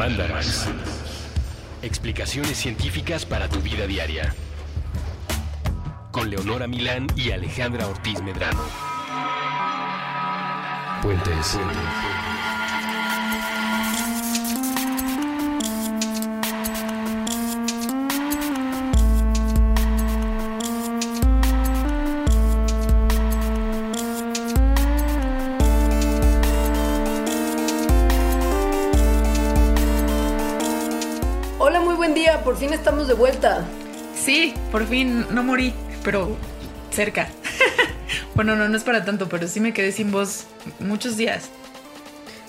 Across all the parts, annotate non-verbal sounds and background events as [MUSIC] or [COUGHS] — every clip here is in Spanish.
Mandarax. Explicaciones científicas para tu vida diaria. Con Leonora Milán y Alejandra Ortiz Medrano. Puentes. Hola, fin estamos de vuelta. Sí, por fin no morí, pero cerca. [LAUGHS] bueno, no, no es para tanto, pero sí me quedé sin voz muchos días.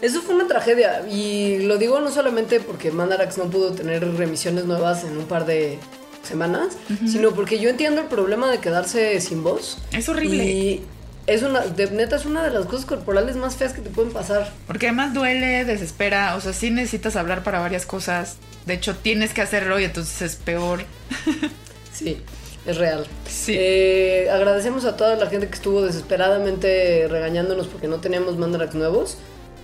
Eso fue una tragedia y lo digo no solamente porque Mandarax no pudo tener remisiones nuevas en un par de semanas, sino porque yo entiendo el problema de quedarse sin voz. Es horrible. Y es una, de neta, es una de las cosas corporales más feas que te pueden pasar. Porque además duele, desespera, o sea, sí necesitas hablar para varias cosas. De hecho, tienes que hacerlo y entonces es peor. [LAUGHS] Sí, es real. Sí. Eh, agradecemos a toda la gente que estuvo desesperadamente regañándonos porque no teníamos Mandarax nuevos.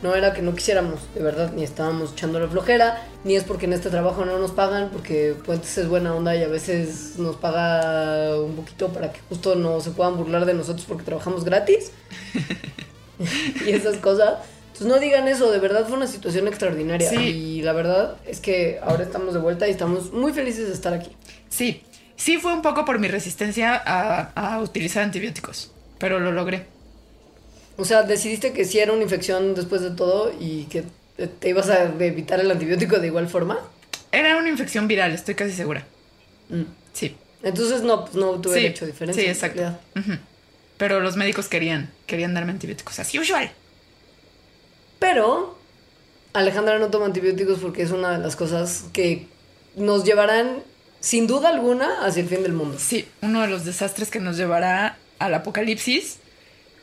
No era que no quisiéramos, de verdad, ni estábamos echando la flojera, ni es porque en este trabajo no nos pagan, porque Puentes es buena onda y a veces nos paga un poquito para que justo no se puedan burlar de nosotros porque trabajamos gratis. [LAUGHS] [LAUGHS] y esas cosas. Entonces no digan eso, de verdad fue una situación extraordinaria. Sí. Y la verdad es que ahora estamos de vuelta y estamos muy felices de estar aquí. Sí, sí fue un poco por mi resistencia a, a utilizar antibióticos, pero lo logré. O sea, decidiste que sí era una infección después de todo y que te- ibas a evitar el antibiótico de igual forma. Era una infección viral, estoy casi segura. Mm. Sí. Entonces no, pues no tuve Sí, hecho diferencia. sí, exacto. Pero los médicos querían, querían darme antibióticos, as usual. Pero Alejandra no toma antibióticos porque es una de las cosas que nos llevarán, sin duda alguna, hacia el fin del mundo. Sí, uno de los desastres que nos llevará al apocalipsis.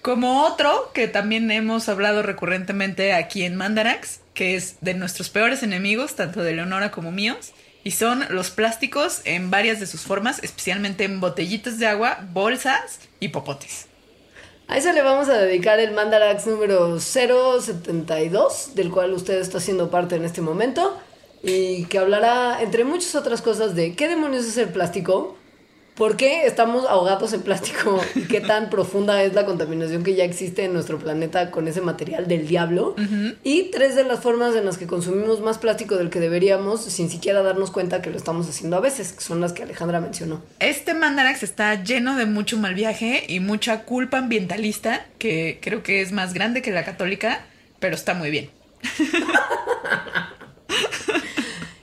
Como otro que también hemos hablado recurrentemente aquí en Mandarax, que es de nuestros peores enemigos, tanto de Leonora como míos, y son los plásticos en varias de sus formas, especialmente en botellitas de agua, bolsas y popotes. A eso le vamos a dedicar el Mandarax número 072, del cual usted está siendo parte en este momento, y que hablará, entre muchas otras cosas, de qué demonios es el plástico, por qué estamos ahogados en plástico [LAUGHS] y qué tan profunda es la contaminación que ya existe en nuestro planeta con ese material del diablo, y tres de las formas en las que consumimos más plástico del que deberíamos sin siquiera darnos cuenta que lo estamos haciendo a veces, que son las que Alejandra mencionó. Este Mandarax está lleno de mucho mal viaje y mucha culpa ambientalista, que creo que es más grande que la católica, pero está muy bien. [LAUGHS]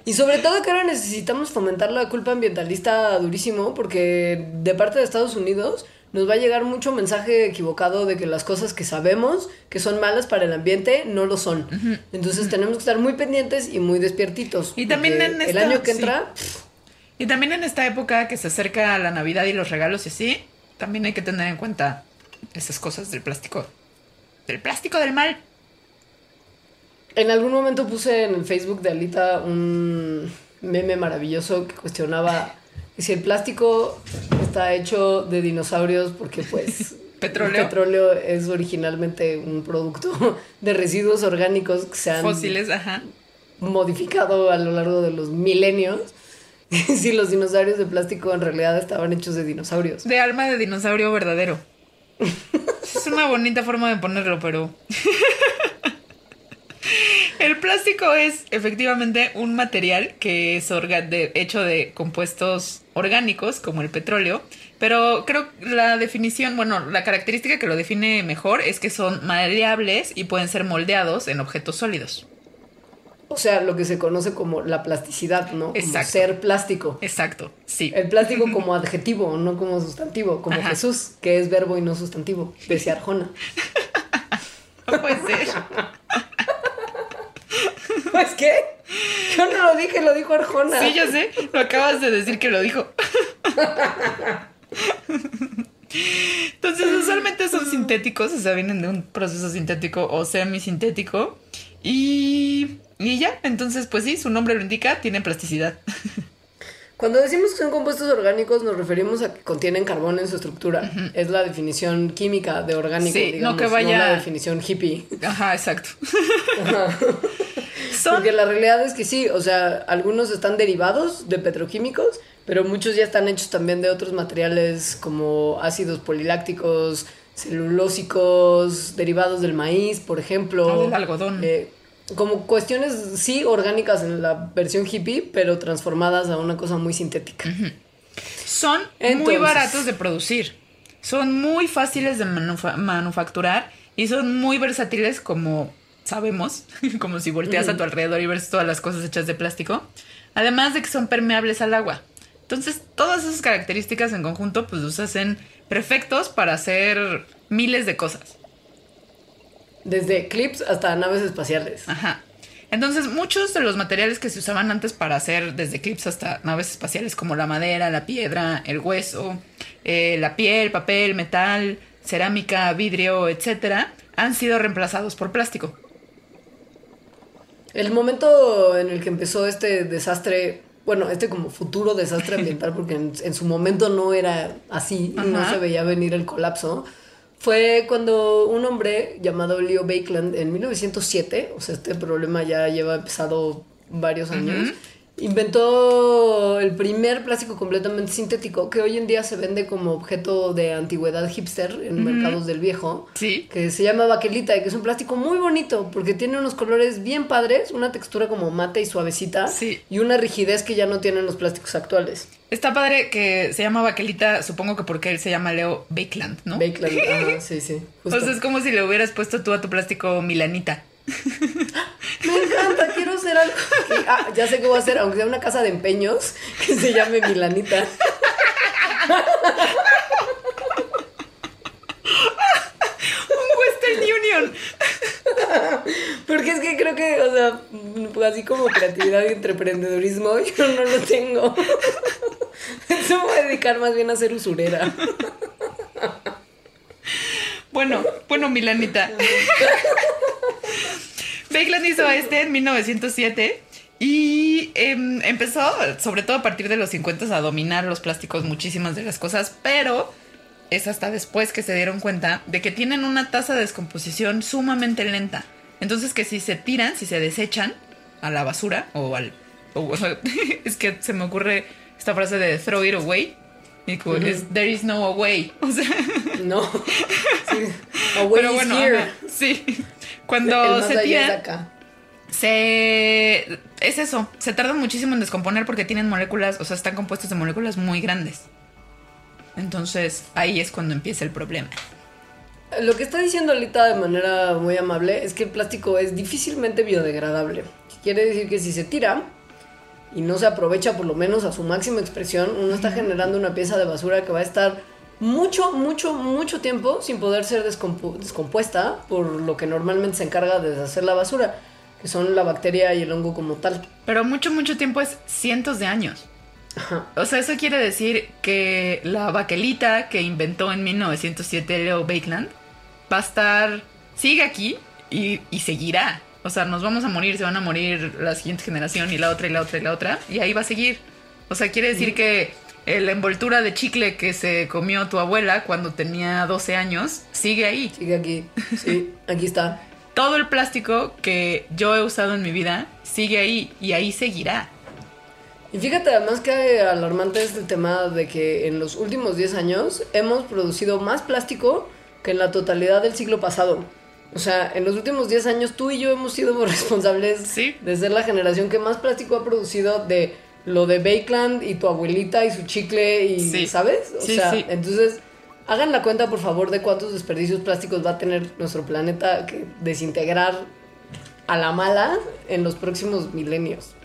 Y sobre todo que ahora necesitamos fomentar la culpa ambientalista durísimo porque de parte de Estados Unidos nos va a llegar mucho mensaje equivocado de que las cosas que sabemos que son malas para el ambiente no lo son. Entonces tenemos que estar muy pendientes y muy despiertitos. Y también en el esta- año que sí. entra, Y también en esta época que se acerca la Navidad y los regalos y así, también hay que tener en cuenta esas cosas del plástico. Del plástico del mal. En algún momento puse en el Facebook de Alita un meme maravilloso que cuestionaba que si el plástico está hecho de dinosaurios porque pues [LAUGHS] Petróleo. El petróleo es originalmente un producto de residuos orgánicos que se han Fósiles, ajá. modificado a lo largo de los milenios. [LAUGHS] si los dinosaurios de plástico en realidad estaban hechos de dinosaurios. De alma de dinosaurio verdadero. [LAUGHS] es una bonita forma de ponerlo, pero. El plástico es efectivamente un material que es de- hecho de compuestos orgánicos, como el petróleo, pero creo que la definición, bueno, la característica que lo define mejor es que son maleables y pueden ser moldeados en objetos sólidos. O sea, lo que se conoce como la plasticidad, ¿no? Como Exacto. ser plástico. Exacto, sí. El plástico [LAUGHS] como adjetivo, no como sustantivo, como Ajá. Jesús, que es verbo y no sustantivo, decía Arjona. [LAUGHS] No puede ser. [LAUGHS] Pues qué? Yo no lo dije, lo dijo Arjona. Sí, yo sé, lo acabas de decir que lo dijo. Entonces, usualmente son sintéticos, o sea, vienen de un proceso sintético o semisintético. Y, y ya, entonces, pues sí, su nombre lo indica, tienen plasticidad. Cuando decimos que son compuestos orgánicos nos referimos a que contienen carbón en su estructura. Es la definición química de orgánico, Sí, no que vaya- la definición hippie. Ajá, exacto. [LAUGHS] Son- Porque la realidad es que sí, o sea, algunos están derivados de petroquímicos, pero muchos ya están hechos también de otros materiales como ácidos polilácticos, celulósicos, derivados del maíz, por ejemplo. O del algodón. Eh, como cuestiones, sí, orgánicas en la versión hippie, pero transformadas a una cosa muy sintética. Son muy baratos de producir. Son muy fáciles de manufa- manufacturar y son muy versátiles como sabemos, [LAUGHS] como si volteas a tu alrededor y ves todas las cosas hechas de plástico. Además de que son permeables al agua. Entonces, todas esas características en conjunto pues los hacen perfectos para hacer miles de cosas. Desde clips hasta naves espaciales. Ajá. Entonces, muchos de los materiales que se usaban antes para hacer desde clips hasta naves espaciales, como la madera, la piedra, el hueso, eh, la piel, papel, metal, cerámica, vidrio, etcétera, han sido reemplazados por plástico. El momento en el que empezó este desastre, bueno, este como futuro desastre ambiental, porque en, en su momento no era así, no se veía venir el colapso, fue cuando un hombre llamado Leo Bakeland en 1907, o sea, este problema ya lleva empezado varios años, inventó el primer plástico completamente sintético que hoy en día se vende como objeto de antigüedad hipster en mercados del viejo Sí. que se llama baquelita y que es un plástico muy bonito porque tiene unos colores bien padres, una textura como mate y suavecita Sí. y una rigidez que ya no tienen los plásticos actuales. Está padre que se llama Baquelita, supongo que porque él se llama Leo Bakeland, ¿no? Bakeland, ajá, [LAUGHS] sí, sí. O justo. sea, es como si le hubieras puesto tú a tu plástico Milanita. [LAUGHS] Me encanta, quiero hacer algo. ah, ya sé qué voy a hacer, aunque sea una casa de empeños que se llame Milanita. Un Western Union. Porque es que creo que, o sea, mm, así como creatividad y emprendedurismo, [LAUGHS] yo no lo tengo. Eso me voy a dedicar más bien a ser usurera. Bueno, bueno, Milanita. [LAUGHS] Bakeland hizo este en 1907 y em, empezó, sobre todo a partir de los 50, a dominar los plásticos muchísimas de las cosas, pero es hasta después que se dieron cuenta de que tienen una tasa de descomposición sumamente lenta. Entonces que si se tiran, si se desechan a la basura o al... o- [LAUGHS] es que se me ocurre esta frase de throw it away. Y como es, there is no away. O sea, No. [LAUGHS] Sí. Away pero is bueno, here. ajá, sí. Cuando se tiran, acá. se es eso, se tardan muchísimo en descomponer porque tienen moléculas, o sea, están compuestos de moléculas muy grandes. Entonces, ahí es cuando empieza el problema. Lo que está diciendo Alita de manera muy amable es que el plástico es difícilmente biodegradable. Quiere decir que si se tira y no se aprovecha por lo menos a su máxima expresión, uno está generando una pieza de basura que va a estar mucho, mucho, mucho tiempo sin poder ser descompu- descompuesta por lo que normalmente se encarga de deshacer la basura, que son la bacteria y el hongo como tal. Pero mucho, mucho tiempo es cientos de años. Ajá. O sea, eso quiere decir que la baquelita que inventó en 1907 Leo Bakeland va a estar, sigue aquí y, y seguirá. O sea, nos vamos a morir, se van a morir la siguiente generación y la otra y la otra y la otra. Y ahí va a seguir. O sea, quiere decir que la envoltura de chicle que se comió tu abuela cuando tenía 12 años sigue ahí. Sigue aquí. Sí, [LAUGHS] aquí está. Todo el plástico que yo he usado en mi vida sigue ahí y ahí seguirá. Y fíjate además que alarmante es el tema de que en los últimos 10 años hemos producido más plástico que en la totalidad del siglo pasado. O sea, en los últimos 10 años tú y yo hemos sido [LAUGHS] responsables Sí. de ser la generación que más plástico ha producido de lo de Bakeland y tu abuelita y su chicle y, Sí. ¿sabes? O Sí, sea, sí. entonces hagan la cuenta por favor de cuántos desperdicios plásticos va a tener nuestro planeta que desintegrar a la mala en los próximos milenios.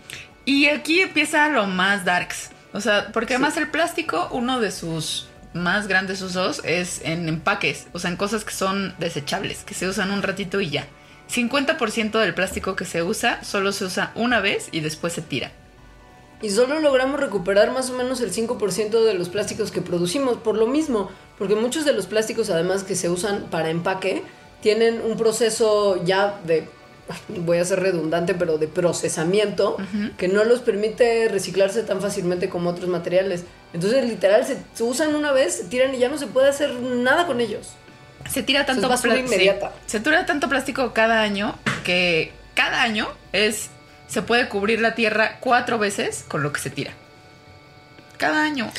Y aquí empieza lo más darks. O sea, porque además el plástico, uno de sus más grandes usos es en empaques, o sea, en cosas que son desechables, que se usan un ratito y ya. 50% del plástico que se usa solo se usa una vez y después se tira. Y solo logramos recuperar más o menos el 5% de los plásticos que producimos, por lo mismo, porque muchos de los plásticos además que se usan para empaque tienen un proceso ya de, [LAUGHS] voy a ser redundante, pero de procesamiento que no los permite reciclarse tan fácilmente como otros materiales. Entonces literal se, se usan una vez, se tiran y ya no se puede hacer nada con ellos. Se tira tanto sí. inmediata. se tira tanto plástico cada año que cada año es se puede cubrir la Tierra cuatro veces con lo que se tira. Cada año.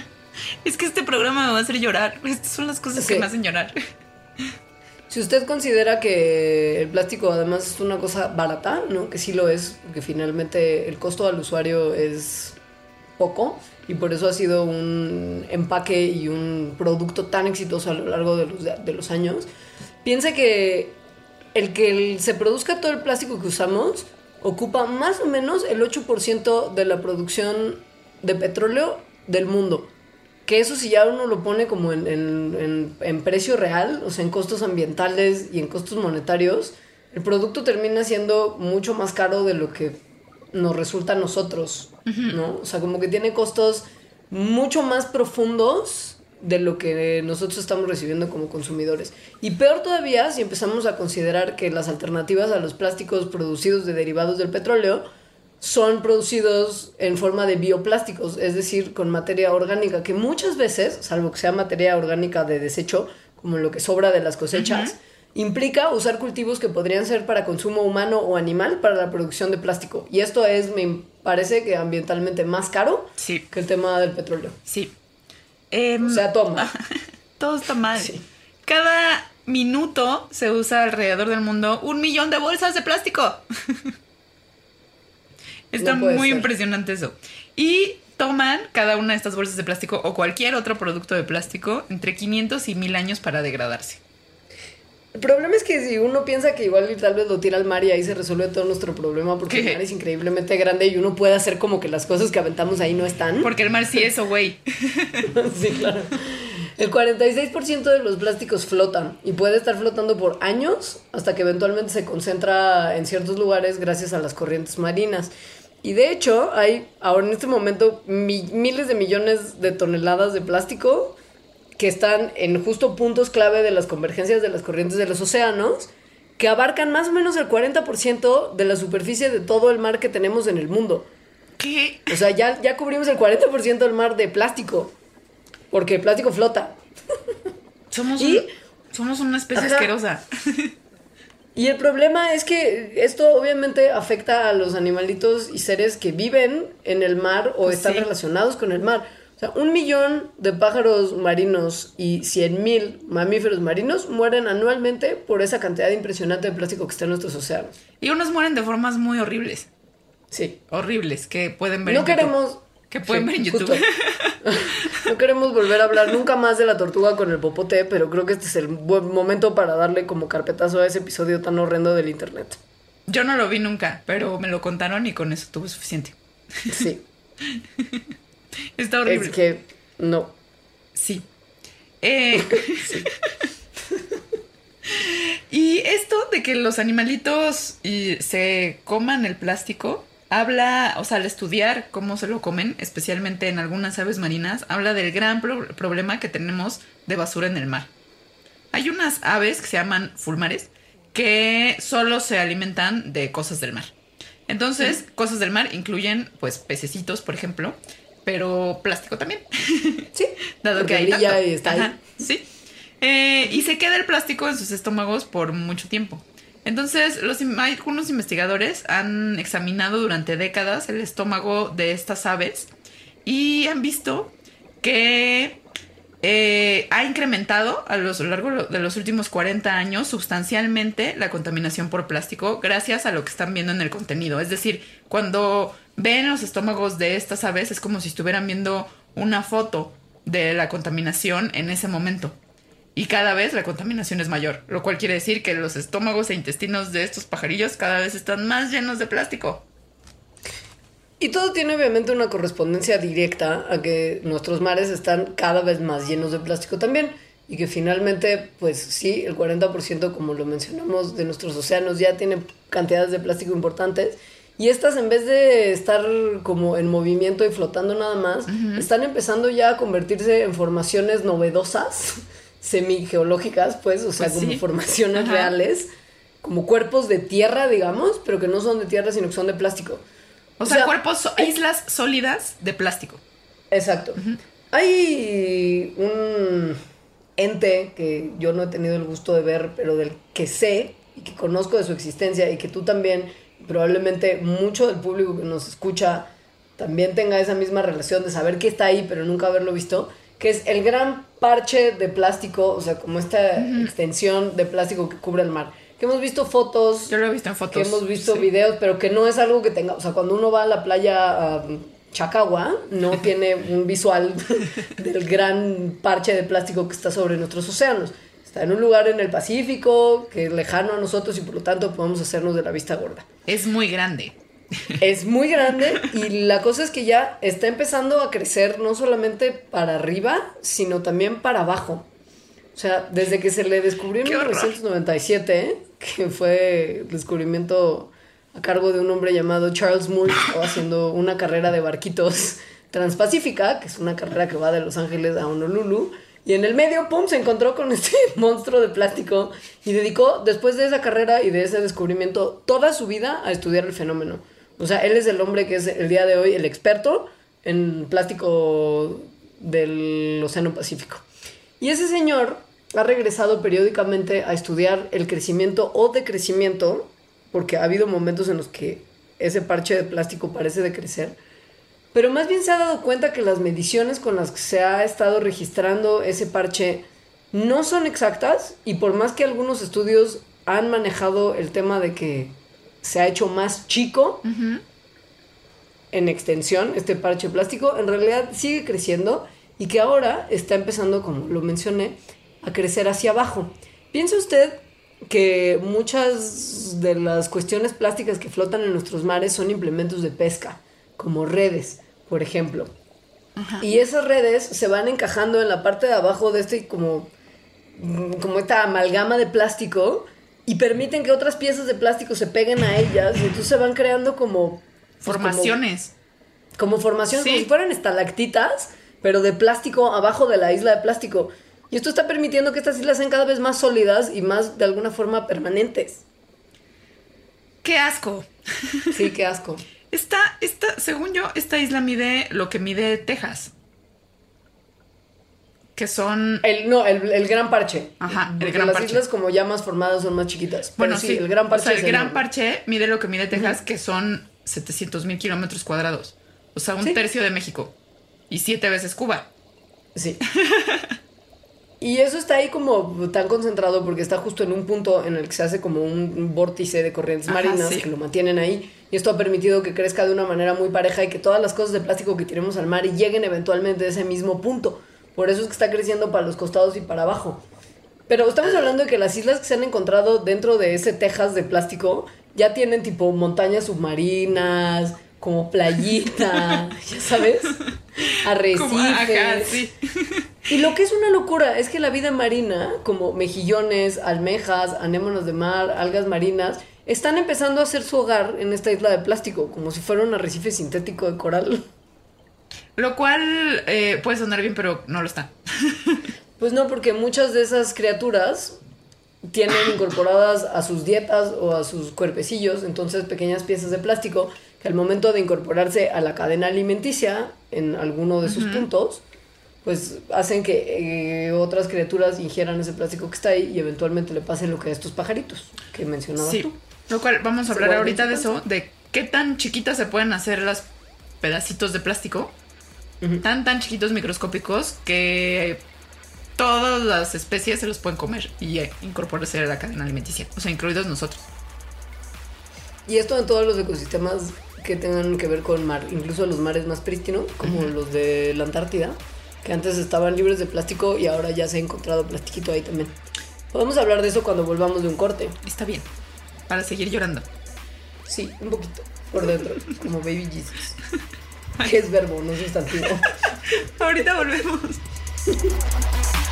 [LAUGHS] es que este programa me va a hacer llorar. Estas son las cosas que me hacen llorar. Si usted considera que el plástico además es una cosa barata, ¿no? Que sí lo es, porque finalmente el costo al usuario es poco y por eso ha sido un empaque y un producto tan exitoso a lo largo de los, de los años. Piense que el que se produzca todo el plástico que usamos ocupa más o menos el 8% de la producción de petróleo del mundo. Que eso si ya uno lo pone como en, en- en- en precio real, o sea, en costos ambientales y en costos monetarios, el producto termina siendo mucho más caro de lo que nos resulta a nosotros, ¿no? O sea, como que tiene costos mucho más profundos de lo que nosotros estamos recibiendo como consumidores. Y peor todavía si empezamos a considerar que las alternativas a los plásticos producidos de derivados del petróleo son producidos en forma de bioplásticos, es decir, con materia orgánica, que muchas veces, salvo que sea materia orgánica de desecho, como lo que sobra de las cosechas, implica usar cultivos que podrían ser para consumo humano o animal para la producción de plástico. Y esto es, me parece que ambientalmente más caro Sí, que el tema del petróleo. sí. Em, O sea, toma. [LAUGHS] todo está mal. Sí. Cada minuto se usa alrededor del mundo un millón de bolsas de plástico. [LAUGHS] Está No muy ser. impresionante eso. Y toman cada una de estas bolsas de plástico o cualquier otro producto de plástico entre 500 y 1000 años para degradarse. El problema es que si uno piensa que igual y tal vez lo tira al mar y ahí se resuelve todo nuestro problema porque ¿Qué? el mar es increíblemente grande y uno puede hacer como que las cosas que aventamos ahí no están. Porque el mar sí es, oh, güey. [LAUGHS] sí, claro. El 46% de los plásticos flotan y puede estar flotando por años hasta que eventualmente se concentra en ciertos lugares gracias a las corrientes marinas. Y de hecho, hay ahora en este momento mi- miles de millones de toneladas de plástico que están en justo puntos clave de las convergencias de las corrientes de los océanos, que abarcan más o menos el 40% de la superficie de todo el mar que tenemos en el mundo. ¿Qué? O sea, ya, ya cubrimos el 40% del mar de plástico. Porque el plástico flota. Somos, ¿Y? un- somos una especie Ajá. asquerosa. Y el problema es que esto obviamente afecta a los animalitos y seres que viven en el mar o Pues están sí. relacionados con el mar. O sea, un millón de pájaros marinos y cien mil mamíferos marinos mueren anualmente por esa cantidad impresionante de plástico que está en nuestros océanos. Y unos mueren de formas muy horribles. Sí. Horribles que pueden ver No en YouTube. queremos... Que pueden Sí, ver en. YouTube. [LAUGHS] No queremos volver a hablar nunca más de la tortuga con el popote, pero creo que este es el buen momento para darle como carpetazo a ese episodio tan horrendo del internet. Yo no lo vi nunca, pero me lo contaron y con eso tuve suficiente. Sí. [LAUGHS] [LAUGHS] Está horrible. Es que no. Sí. Eh, [LAUGHS] [LAUGHS] y esto de que los animalitos y, se coman el plástico, habla, o sea, al estudiar cómo se lo comen, especialmente en algunas aves marinas, habla del gran pro- problema que tenemos de basura en el mar. Hay unas aves que se llaman fulmares que solo se alimentan de cosas del mar. Entonces, cosas del mar incluyen, pues, pececitos, por ejemplo, pero plástico también. [LAUGHS] Sí. Dado que hay tanto. está ahí. Ajá, sí. Eh, y se queda el plástico en sus estómagos por mucho tiempo. Entonces, los, algunos investigadores han examinado durante décadas el estómago de estas aves y han visto que eh, ha incrementado a, los- a lo largo de los últimos 40 años sustancialmente la contaminación por plástico gracias a lo que están viendo en el contenido. Es decir, cuando ven los estómagos de estas aves es como si estuvieran viendo una foto de la contaminación en ese momento. Y cada vez la contaminación es mayor, lo cual quiere decir que los estómagos e intestinos de estos pajarillos cada vez están más llenos de plástico. Y todo tiene obviamente una correspondencia directa a que nuestros mares están cada vez más llenos de plástico también. Y que finalmente, pues sí, el 40%, como lo mencionamos, de nuestros océanos ya tiene cantidades de plástico importantes. Y estas, en vez de estar como en movimiento y flotando nada más, están empezando ya a convertirse en formaciones novedosas, [LAUGHS] semigeológicas, pues, o sea, Pues como sí. formaciones Ajá. reales, como cuerpos de tierra, digamos, pero que no son de tierra, sino que son de plástico. O, O sea, sea, cuerpos, so- islas sólidas de plástico. Exacto. Hay un ente que yo no he tenido el gusto de ver, pero del que sé y que conozco de su existencia y que tú también probablemente mucho del público que nos escucha también tenga esa misma relación de saber que está ahí, pero nunca haberlo visto, que es el gran parche de plástico, o sea, como esta extensión de plástico que cubre el mar. Que hemos visto fotos, Yo lo he visto en fotos. que hemos visto sí. videos, pero que no es algo que tenga, o sea, cuando uno va a la playa um, Chacagua, no [LAUGHS] tiene un visual [LAUGHS] del gran parche de plástico que está sobre nuestros océanos. Está en un lugar en el Pacífico, que es lejano a nosotros y por lo tanto podemos hacernos de la vista gorda. Es muy grande. Es muy grande y la cosa es que ya está empezando a crecer no solamente para arriba, sino también para abajo. O sea, desde que se le descubrió en ¡Qué horror! 1997, que fue el descubrimiento a cargo de un hombre llamado Charles Moore, que estaba haciendo una carrera de barquitos transpacífica, que es una carrera que va de Los Ángeles a Honolulu. Y en el medio, pum, se encontró con [LAUGHS] este monstruo de plástico y dedicó, después de esa carrera y de ese descubrimiento, toda su vida a estudiar el fenómeno. O sea, él es el hombre que es el día de hoy el experto en plástico del Océano Pacífico. Y ese señor ha regresado periódicamente a estudiar el crecimiento o decrecimiento, porque ha habido momentos en los que ese parche de plástico parece decrecer, pero más bien se ha dado cuenta que las mediciones con las que se ha estado registrando ese parche no son exactas y por más que algunos estudios han manejado el tema de que se ha hecho más chico en extensión este parche plástico, en realidad sigue creciendo y que ahora está empezando, como lo mencioné, a crecer hacia abajo. ¿Piensa usted que muchas de las cuestiones plásticas que flotan en nuestros mares son implementos de pesca, como redes, por ejemplo? Y esas redes se van encajando en la parte de abajo de este como, como esta amalgama de plástico y permiten que otras piezas de plástico se peguen a ellas y entonces se van creando como pues, como- Formaciones. como formaciones, Sí. como si fueran estalactitas, pero de plástico abajo de la isla de plástico. Y esto está permitiendo que estas islas sean cada vez más sólidas y más de alguna forma permanentes. ¡Qué asco! Sí, qué asco. Esta, esta, según yo, esta isla mide lo que mide Texas. Que son. El, no, el, el gran parche. Ajá, el gran las parche. islas como ya más formadas son más chiquitas. Pero Bueno, sí, el gran parche. O sea, el gran enorme. parche mide lo que mide Texas, que son 700 mil kilómetros cuadrados. O sea, un Sí. tercio de México. Y siete veces Cuba. Sí. [LAUGHS] Y eso está ahí como tan concentrado porque está justo en un punto en el que se hace como un vórtice de corrientes Ajá, marinas sí. que lo mantienen ahí. Y esto ha permitido que crezca de una manera muy pareja y que todas las cosas de plástico que tiremos al mar lleguen eventualmente a ese mismo punto. Por eso es que está creciendo para los costados y para abajo. Pero estamos hablando de que las islas que se han encontrado dentro de ese Texas de plástico ya tienen tipo montañas submarinas, como playita, [LAUGHS] ya sabes, arrecifes. Sí. Y lo que es una locura es que la vida marina, como mejillones, almejas, anémonas de mar, algas marinas, están empezando a hacer su hogar en esta isla de plástico, como si fuera un arrecife sintético de coral. Lo cual eh, puede sonar bien, pero no lo está. [LAUGHS] Pues no, porque muchas de esas criaturas tienen incorporadas a sus dietas o a sus cuerpecillos, entonces pequeñas piezas de plástico que al momento de incorporarse a la cadena alimenticia en alguno de sus puntos, pues hacen que eh, otras criaturas ingieran ese plástico que está ahí y eventualmente le pase lo que a estos pajaritos que mencionabas Sí. tú. Lo cual vamos a hablar ahorita de su eso, de qué tan chiquitas se pueden hacer las pedacitos de plástico. Tan, tan chiquitos microscópicos que todas las especies se los pueden comer y eh, incorporarse a la cadena alimenticia. O sea, incluidos nosotros. Y esto en todos los ecosistemas que tengan que ver con mar, incluso los mares más prístinos, como los de la Antártida, que antes estaban libres de plástico y ahora ya se ha encontrado plastiquito ahí también. Podemos hablar de eso cuando volvamos de un corte. Está bien. Para seguir llorando. Sí, un poquito, por dentro, como Baby Jesus. [LAUGHS] Que es verbo, no sustantivo. [LAUGHS] Ahorita volvemos. [LAUGHS]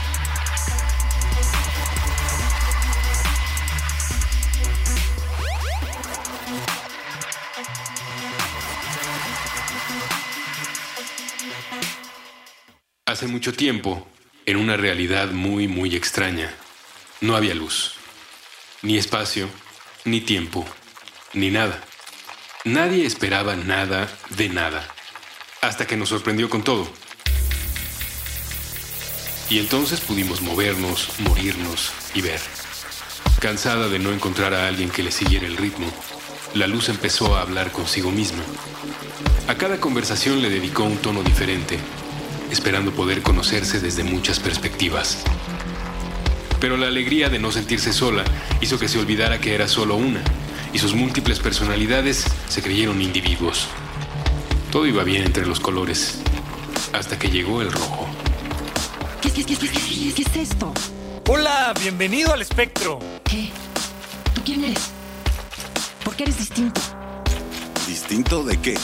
Hace mucho tiempo, en una realidad muy, muy extraña, no había luz, ni espacio, ni tiempo, ni nada. Nadie esperaba nada de nada, hasta que nos sorprendió con todo. Y entonces pudimos movernos, morirnos y ver. Cansada de no encontrar a alguien que le siguiera el ritmo, la luz empezó a hablar consigo misma. A cada conversación le dedicó un tono diferente, esperando poder conocerse desde muchas perspectivas. Pero la alegría de no sentirse sola hizo que se olvidara que era solo una, y sus múltiples personalidades se creyeron individuos. Todo iba bien entre los colores, hasta que llegó el rojo. ¿Qué, qué, qué, qué, qué, qué es esto? Hola, bienvenido al espectro. ¿Qué? ¿Tú quién eres? ¿Por qué eres distinto? ¿Distinto de qué?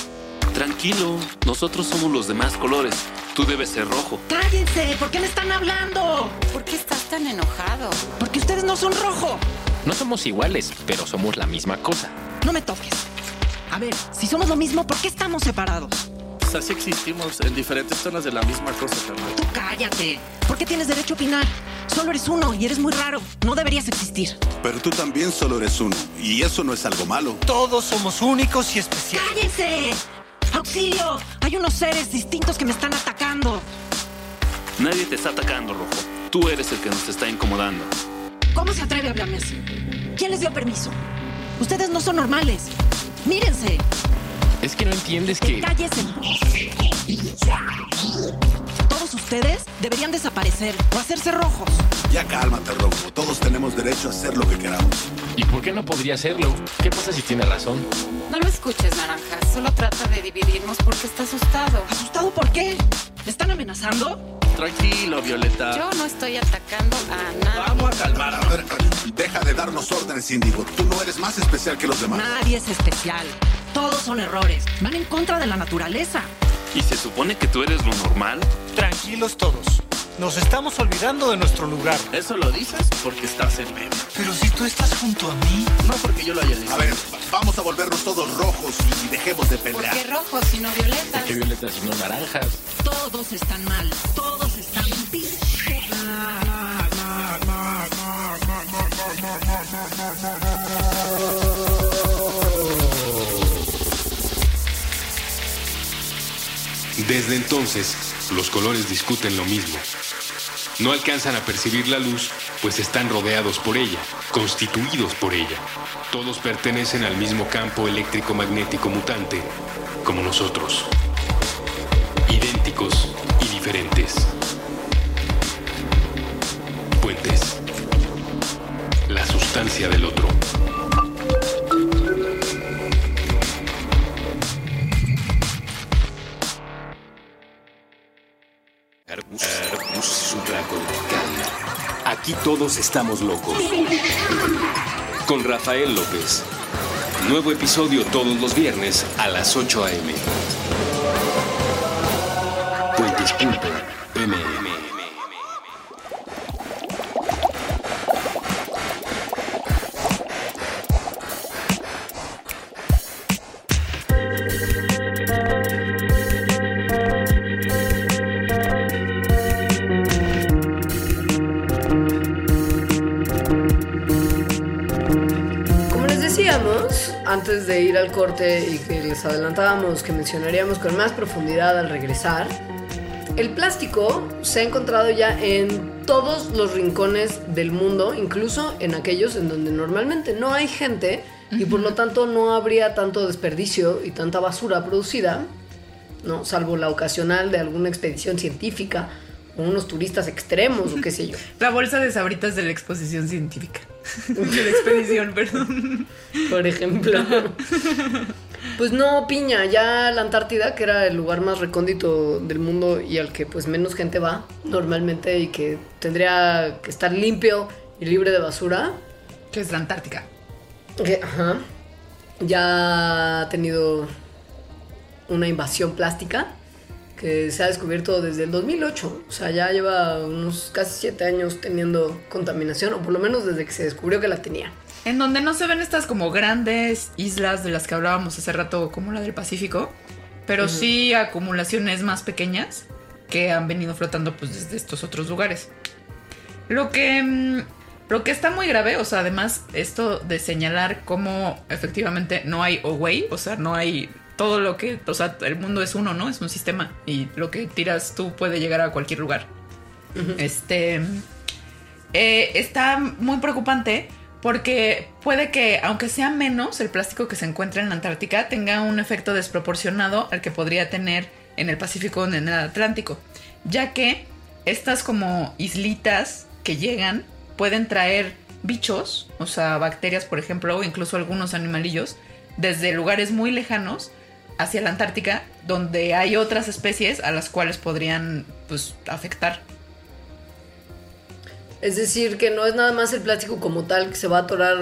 Tranquilo, nosotros somos los demás colores. Tú debes ser rojo. ¡Cállense! ¿Por qué me están hablando? ¿Por qué estás tan enojado? Porque ustedes no son rojo. No somos iguales, pero somos la misma cosa. No me toques. A ver, si somos lo mismo, ¿por qué estamos separados? Pues así existimos en diferentes zonas de la misma cosa, carnal. Tú cállate. ¿Por qué tienes derecho a opinar? Solo eres uno y eres muy raro. No deberías existir. Pero tú también solo eres uno, y eso no es algo malo. Todos somos únicos y especiales. ¡Cállense! ¡Auxilio! Hay unos seres distintos que me están atacando. Nadie te está atacando, rojo. Tú eres el que nos está incomodando. ¿Cómo se atreve a hablarme así? ¿Quién les dio permiso? Ustedes no son normales. Mírense. Es que no entiendes que... Cállense. Todos ustedes deberían desaparecer o hacerse rojos. Ya cálmate, Rojo. Todos tenemos derecho a hacer lo que queramos. ¿Y por qué no podría hacerlo? ¿Qué pasa si tiene razón? No lo escuches, Naranja. Solo trata de dividirnos porque está asustado. ¿Asustado por qué? ¿Me están amenazando? Tranquilo, Violeta. Yo no estoy atacando a nadie. Vamos a calmar. A ver, deja de darnos órdenes, Índigo. Tú no eres más especial que los demás. Nadie es especial. Todos son errores. Van en contra de la naturaleza. ¿Y se supone que tú eres lo normal? Tranquilos todos. Nos estamos olvidando de nuestro lugar. Eso lo dices porque estás en medio. Pero si tú estás junto a mí. No porque yo lo haya dicho. A ver, vamos a volvernos todos rojos y dejemos de ¿Por pelear. qué rojo sino violeta? ¿Qué violetas y no naranjas? Todos están mal. Todos están Desde entonces, los colores discuten lo mismo. No alcanzan a percibir la luz, pues están rodeados por ella, constituidos por ella. Todos pertenecen al mismo campo eléctrico magnético mutante, como nosotros. Idénticos y diferentes. Puentes. La sustancia del otro. Aquí todos estamos locos. Con Rafael López. Nuevo episodio todos los viernes a las 8 a.m. de ir al corte y que les adelantábamos que mencionaríamos con más profundidad al regresar, el plástico se ha encontrado ya en todos los rincones del mundo, incluso en aquellos en donde normalmente no hay gente y por lo tanto no habría tanto desperdicio y tanta basura producida, ¿no? salvo la ocasional de alguna expedición científica o unos turistas extremos o qué sé yo. [LAUGHS] La bolsa de sabritas de la exposición científica. [LAUGHS] De la expedición, [LAUGHS] perdón. por ejemplo. Pues no, piña, ya la Antártida, que era el lugar más recóndito del mundo y al que pues menos gente va normalmente y que tendría que estar limpio y libre de basura, Que es la Antártica. que, ajá, ya ha tenido una invasión plástica que se ha descubierto desde el 2008. O sea, ya lleva unos casi siete años teniendo contaminación, o por lo menos desde que se descubrió que la tenía. En donde no se ven estas como grandes islas de las que hablábamos hace rato, como la del Pacífico, pero sí acumulaciones más pequeñas que han venido flotando pues desde estos otros lugares. Lo que, mm, lo que está muy grave, o sea, además esto de señalar cómo efectivamente no hay away, o sea, no hay todo lo que, o sea, el mundo es uno, ¿no? Es un sistema y lo que tiras tú puede llegar a cualquier lugar. Este eh, está muy preocupante Porque puede que, aunque sea menos, el plástico que se encuentra en la Antártica tenga un efecto desproporcionado al que podría tener en el Pacífico o en el Atlántico. Ya que estas como islitas que llegan pueden traer bichos, o sea, bacterias, por ejemplo, o incluso algunos animalillos, desde lugares muy lejanos hacia la Antártica, donde hay otras especies a las cuales podrían pues afectar. Es decir, que no es nada más el plástico como tal que se va a atorar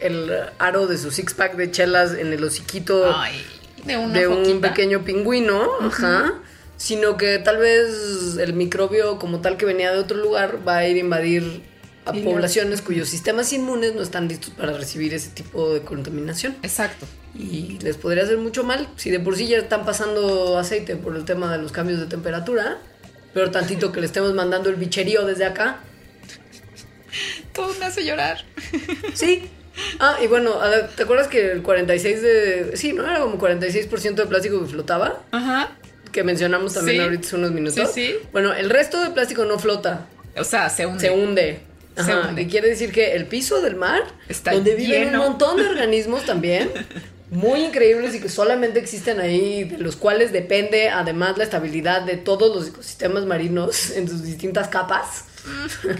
el aro de su six pack de chelas en el hociquito Ay, de, un pequeño pingüino, ajá, sino que tal vez el microbio como tal que venía de otro lugar va a ir a invadir a Y poblaciones cuyos sistemas inmunes no están listos para recibir ese tipo de contaminación. Exacto. Y les podría hacer mucho mal si de por sí ya están pasando aceite por el tema de los cambios de temperatura, pero tantito que le estemos mandando el bicherío desde acá. Todo me hace llorar. Sí. Ah, y bueno, ¿te acuerdas que el 46 de... Sí, ¿no? Era como 46% de plástico que flotaba, Ajá. que mencionamos también Sí. ahorita hace unos minutos. Sí, sí. Bueno, el resto de plástico no flota, O sea, se hunde. se hunde. Se Ajá, hunde. Y quiere decir que el piso del mar, Está donde viven lleno. un montón de organismos también, [LAUGHS] muy increíbles y que solamente existen ahí, de los cuales depende además la estabilidad de todos los ecosistemas marinos [LAUGHS] en sus distintas capas. [LAUGHS]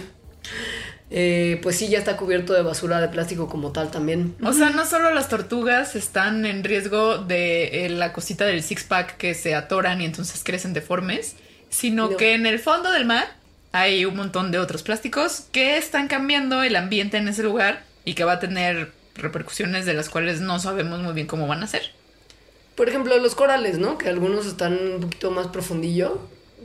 Eh, pues sí, ya está cubierto de basura de plástico como tal también. O sea, no solo las tortugas están en riesgo de eh, la cosita del six pack que se atoran y entonces crecen deformes, sino No. que en el fondo del mar hay un montón de otros plásticos que están cambiando el ambiente en ese lugar y que va a tener repercusiones de las cuales no sabemos muy bien cómo van a ser. Por ejemplo, los corales, ¿no? Que algunos están un poquito más profundillo.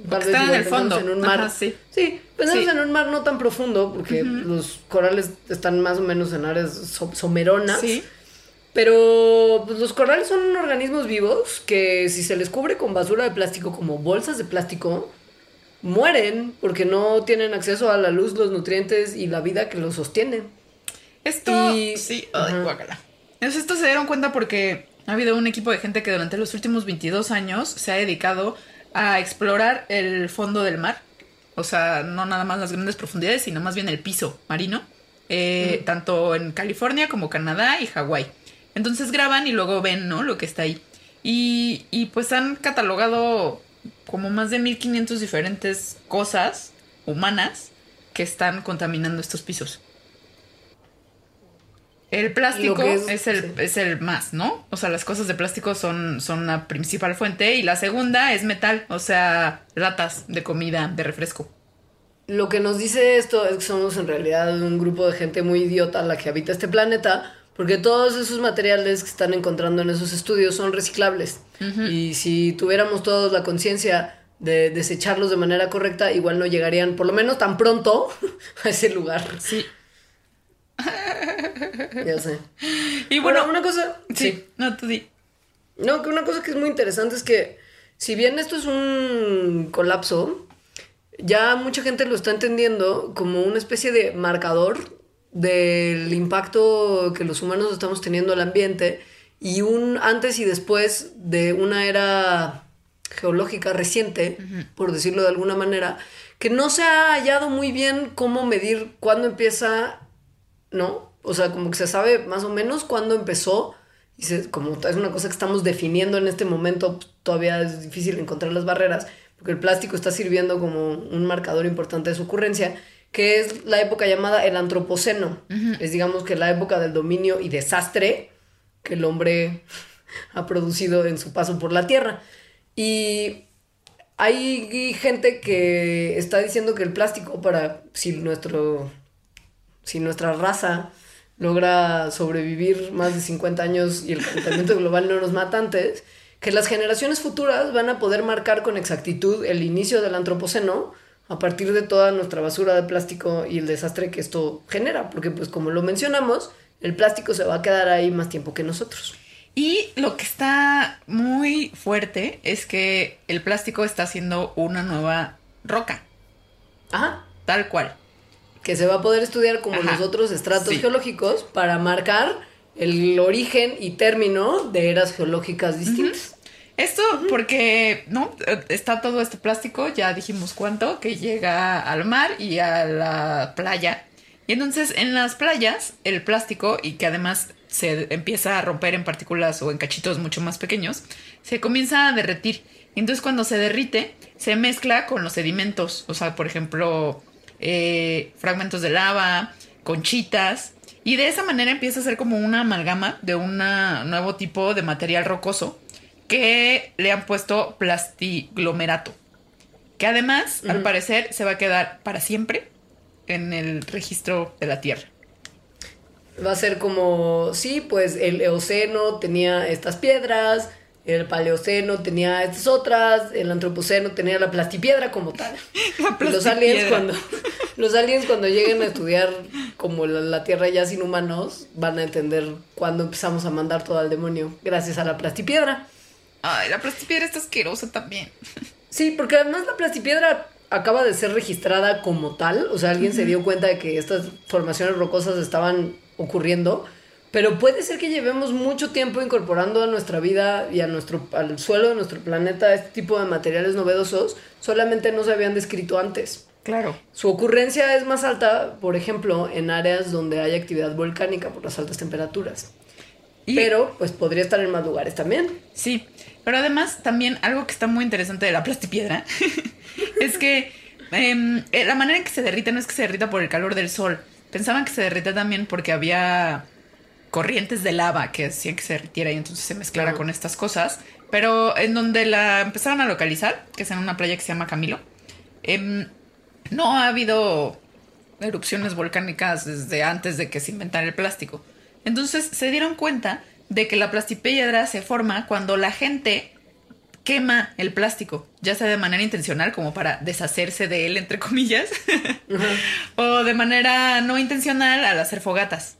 Tal Están en el fondo. En un mar. Ajá, sí. Sí, pensamos Sí. en un mar no tan profundo, porque los corales están más o menos en áreas so- someronas. Sí. Pero pues, los corales son organismos vivos que si se les cubre con basura de plástico, como bolsas de plástico, mueren porque no tienen acceso a la luz, los nutrientes y la vida que los sostiene. Esto Y- sí, ay. Entonces, esto se dieron cuenta porque ha habido un equipo de gente que durante los últimos 22 años se ha dedicado a explorar el fondo del mar. O sea, no nada más las grandes profundidades, sino más bien el piso marino. eh, Tanto en California como Canadá y Hawái. Entonces graban y luego ven, ¿no? Lo que está ahí. Y, y pues han catalogado como más de 1500 diferentes cosas humanas que están contaminando estos pisos. El plástico es- es, el, sí. es el más, ¿no? O sea, las cosas de plástico son, son la principal fuente y la segunda es metal, o sea, latas de comida, de refresco. Lo que nos dice esto es que somos en realidad un grupo de gente muy idiota la que habita este planeta, porque todos esos materiales que están encontrando en esos estudios son reciclables. Y si tuviéramos todos la conciencia de desecharlos de manera correcta, igual no llegarían, por lo menos tan pronto, [LAUGHS] a ese lugar. Sí. Ya sé. Y bueno, una cosa... sí, no, tú di. No, que una cosa que es muy interesante es que si bien esto es un colapso, ya mucha gente lo está entendiendo como una especie de marcador del impacto que los humanos estamos teniendo al ambiente y un antes y después de una era geológica reciente, por decirlo de alguna manera, que no se ha hallado muy bien cómo medir cuándo empieza ¿no? O sea, como que se sabe más o menos cuándo empezó. Y se- como es una cosa que estamos definiendo en este momento, pues, todavía es difícil encontrar las barreras, porque el plástico está sirviendo como un marcador importante de su ocurrencia, que es la época llamada el antropoceno. Es digamos que la época del dominio y desastre que el hombre [LAUGHS] ha producido en su paso por la Tierra. Y hay gente que está diciendo que el plástico para si nuestro si nuestra raza logra sobrevivir más de 50 años y el calentamiento [LAUGHS] global no nos mata antes, que las generaciones futuras van a poder marcar con exactitud el inicio del antropoceno a partir de toda nuestra basura de plástico y el desastre que esto genera, porque pues como lo mencionamos, el plástico se va a quedar ahí más tiempo que nosotros. Y lo que está muy fuerte es que el plástico está haciendo una nueva roca, Ajá. tal cual. Que se va a poder estudiar como Ajá. los otros estratos Sí. geológicos para marcar el origen y término de eras geológicas distintas. Esto porque, ¿no? Está todo este plástico, ya dijimos cuánto, que llega al mar y a la playa. Y entonces en las playas, el plástico, y que además se empieza a romper en partículas o en cachitos mucho más pequeños, se comienza a derretir. Y entonces cuando se derrite, se mezcla con los sedimentos. O sea, por ejemplo, eh, fragmentos de lava, conchitas. Y de esa manera empieza a ser como una amalgama de un nuevo tipo de material rocoso que le han puesto plastiglomerato. Que además, al parecer, se va a quedar para siempre en el registro de la Tierra. Va a ser como, sí, pues el Eoceno tenía estas piedras, el Paleoceno tenía estas otras, el Antropoceno tenía la plastipiedra como tal. [LAUGHS] los aliens cuando [LAUGHS] los aliens cuando lleguen a estudiar como la, la, Tierra ya sin humanos van a entender cuándo empezamos a mandar todo al demonio gracias a la plastipiedra. Ay, la plastipiedra está asquerosa también. [LAUGHS] Sí, porque además la plastipiedra acaba de ser registrada como tal, o sea, alguien se dio cuenta de que estas formaciones rocosas estaban ocurriendo, pero puede ser que llevemos mucho tiempo incorporando a nuestra vida y a nuestro, al suelo de nuestro planeta este tipo de materiales novedosos, solamente no se habían descrito antes. Claro. Su ocurrencia es más alta, por ejemplo, en áreas donde hay actividad volcánica por las altas temperaturas. Pero, pues podría estar en más lugares también. Sí, pero además también algo que está muy interesante de la plastipiedra [LAUGHS] es que em, eh, la manera en que se derrite no es que se derrita por el calor del sol. Pensaban que se derrite también porque había corrientes de lava que hacían que se derritiera y entonces se mezclara con estas cosas. Pero en donde la empezaron a localizar, que es en una playa que se llama Camilo, em, no ha habido erupciones volcánicas desde antes de que se inventara el plástico. Entonces se dieron cuenta de que la plastipiedra se forma cuando la gente quema el plástico, ya sea de manera intencional como para deshacerse de él, entre comillas, [LAUGHS] o de manera no intencional al hacer fogatas.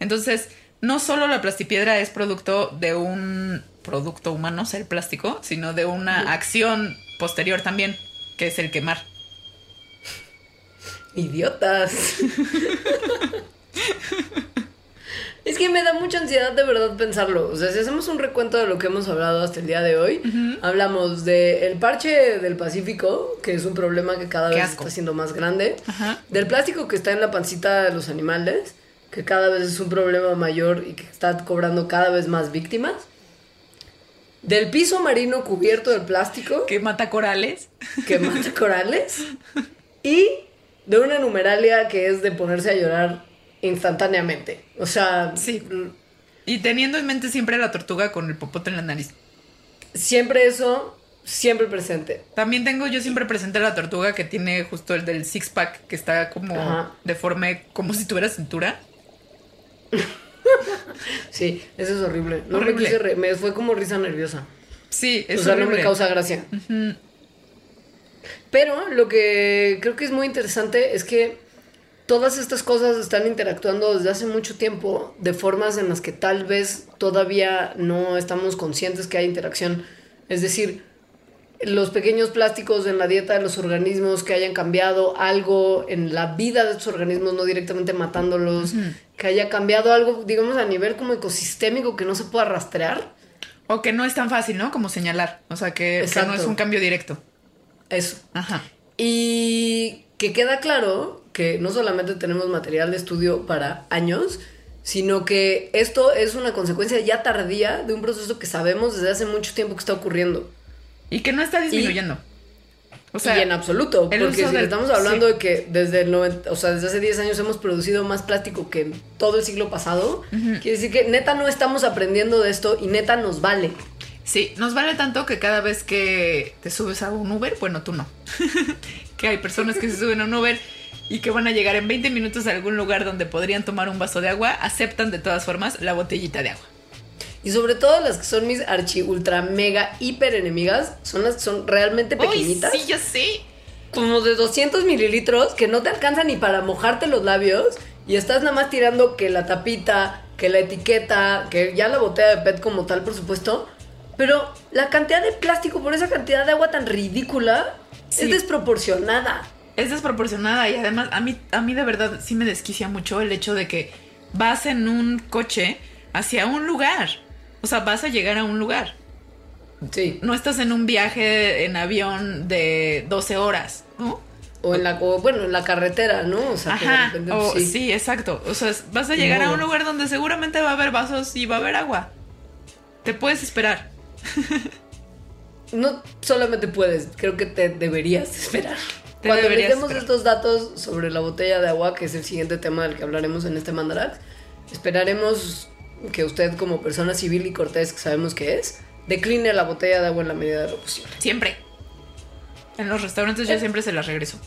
Entonces, no solo la plastipiedra es producto de un producto humano, el plástico, sino de una acción posterior también, que es el quemar. Idiotas. [LAUGHS] Es que me da mucha ansiedad de verdad pensarlo. O sea, si hacemos un recuento de lo que hemos hablado hasta el día de hoy, hablamos del parche del Pacífico, que es un problema que cada vez está siendo más grande, del plástico que está en la pancita de los animales, que cada vez es un problema mayor y que está cobrando cada vez más víctimas, del piso marino cubierto de plástico, que mata corales, que mata corales, y de una numeralia que es de ponerse a llorar instantáneamente. O sea. Sí. Y teniendo en mente siempre la tortuga con el popote en la nariz. Siempre eso, siempre presente. También tengo yo siempre presente la tortuga que tiene justo el del six pack, que está como deforme, como si tuviera cintura. [LAUGHS] sí, eso es horrible. No Me, fue como risa nerviosa. Sí, es O sea, no me causa gracia. Pero lo que creo que es muy interesante es que todas estas cosas están interactuando desde hace mucho tiempo de formas en las que tal vez todavía no estamos conscientes que hay interacción. Es decir, los pequeños plásticos en la dieta de los organismos que hayan cambiado algo en la vida de estos organismos, no directamente matándolos, que haya cambiado algo, digamos, a nivel como ecosistémico que no se pueda rastrear. O que no es tan fácil, ¿no? Como señalar. O sea, que, que no es un cambio directo. Eso. Ajá. Y que queda claro que no solamente tenemos material de estudio para años, sino que esto es una consecuencia ya tardía de un proceso que sabemos desde hace mucho tiempo que está ocurriendo. Y que no está disminuyendo. o sea, y en absoluto, porque si estamos hablando de que desde el 90, o sea, desde hace 10 años hemos producido más plástico que en todo el siglo pasado, quiere decir que neta no estamos aprendiendo de esto y neta nos vale. Sí, nos vale tanto que cada vez que te subes a un Uber, bueno, tú no. [LAUGHS] que hay personas que se suben a un Uber y que van a llegar en 20 minutos a algún lugar donde podrían tomar un vaso de agua, aceptan de todas formas la botellita de agua. Y sobre todo las que son mis archi, ultra, mega, hiper enemigas, son las que son realmente pequeñitas. sí, ya sé. Como de 200 mililitros que no te alcanzan ni para mojarte los labios y estás nada más tirando que la tapita, que la etiqueta, que ya la botella de PET como tal, por supuesto. Pero la cantidad de plástico por esa cantidad de agua tan ridícula es desproporcionada es desproporcionada y además a mí, a mí de verdad sí me desquicia mucho el hecho de que vas en un coche hacia un lugar. O sea, vas a llegar a un lugar. Sí. No estás en un viaje en avión de 12 horas, ¿no? O en la, o, bueno, en la carretera, ¿no? O sea, que de Ajá, repente, o, sí. exacto. O sea, vas a llegar a un lugar donde seguramente va a haber vasos y va a haber agua. Te puedes esperar. [LAUGHS] No solamente puedes, creo que te deberías esperar. Te Cuando deberías leemos esperar. estos datos sobre la botella de agua, que es el siguiente tema del que hablaremos en este Mandarax, esperaremos que usted como persona civil y cortés, que sabemos que es, decline la botella de agua en la medida de lo posible. Siempre. En los restaurantes Eh. yo siempre se las regreso.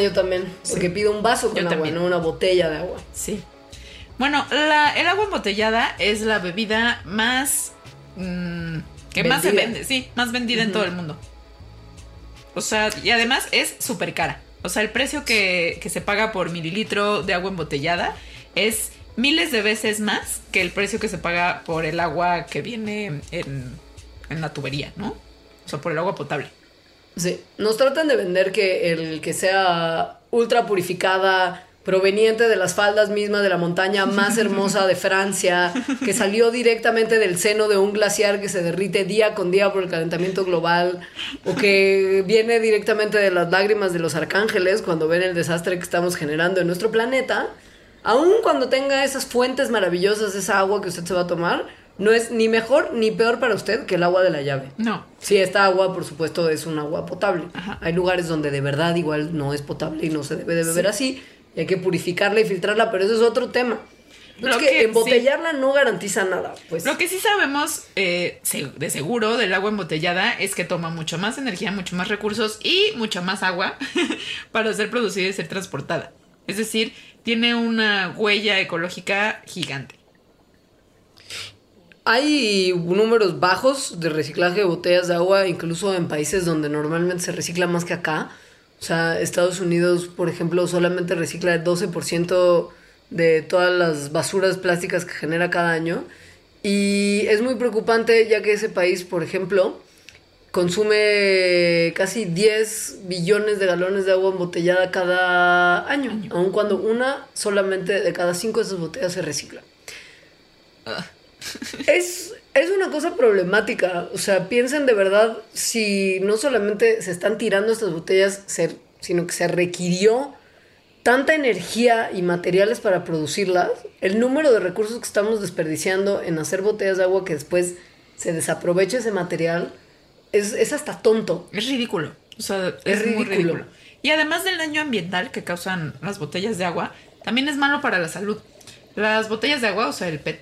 Yo también, porque pido un vaso con Yo agua, también. no una botella de agua. Sí. Bueno, la- el agua embotellada es la bebida más. mm, que más se vende, sí, más vendida en todo el mundo. O sea, y además es súper cara. O sea, el precio que, que se paga por mililitro de agua embotellada es miles de veces más que el precio que se paga por el agua que viene en, en la tubería, ¿no? O sea, por el agua potable. Sí, nos tratan de vender que el que sea ultra purificada, proveniente de las faldas mismas de la montaña más [LAUGHS] hermosa de Francia, que salió directamente del seno de un glaciar que se derrite día con día por el calentamiento global, o que viene directamente de las lágrimas de los arcángeles cuando ven el desastre que estamos generando en nuestro planeta, aun cuando tenga esas fuentes maravillosas, esa agua que usted se va a tomar, no es ni mejor ni peor para usted que el agua de la llave. No. Sí, esta agua, por supuesto, es un agua potable. Ajá. Hay lugares donde de verdad igual no es potable y no se debe de beber así. Y hay que purificarla y filtrarla, pero eso es otro tema. Lo es que, que- embotellarla no garantiza nada. Pues Lo que sí sabemos eh, de seguro del agua embotellada es que toma mucho más energía, mucho más recursos y mucha más agua [LAUGHS] para ser producida y ser transportada. Es decir, tiene una huella ecológica gigante. hay números bajos de reciclaje de botellas de agua, incluso en países donde normalmente se recicla más que acá. O sea, Estados Unidos, por ejemplo, solamente recicla el 12% de todas las basuras plásticas que genera cada año. Y es muy preocupante ya que ese país, por ejemplo, consume casi 10 billones de galones de agua embotellada cada año, aun cuando una solamente de cada cinco de esas botellas se recicla. Es, es una cosa problemática. O sea, piensen de verdad si no solamente se están tirando estas botellas, se- sino que se requirió tanta energía y materiales para producirlas, el número de recursos que estamos desperdiciando en hacer botellas de agua que después se desaproveche ese material, es, es hasta tonto. Es ridículo. O sea, Es es, muy ridículo. Y además del daño ambiental que causan las botellas de agua, también es malo para la salud. Las botellas de agua, o sea, el PET,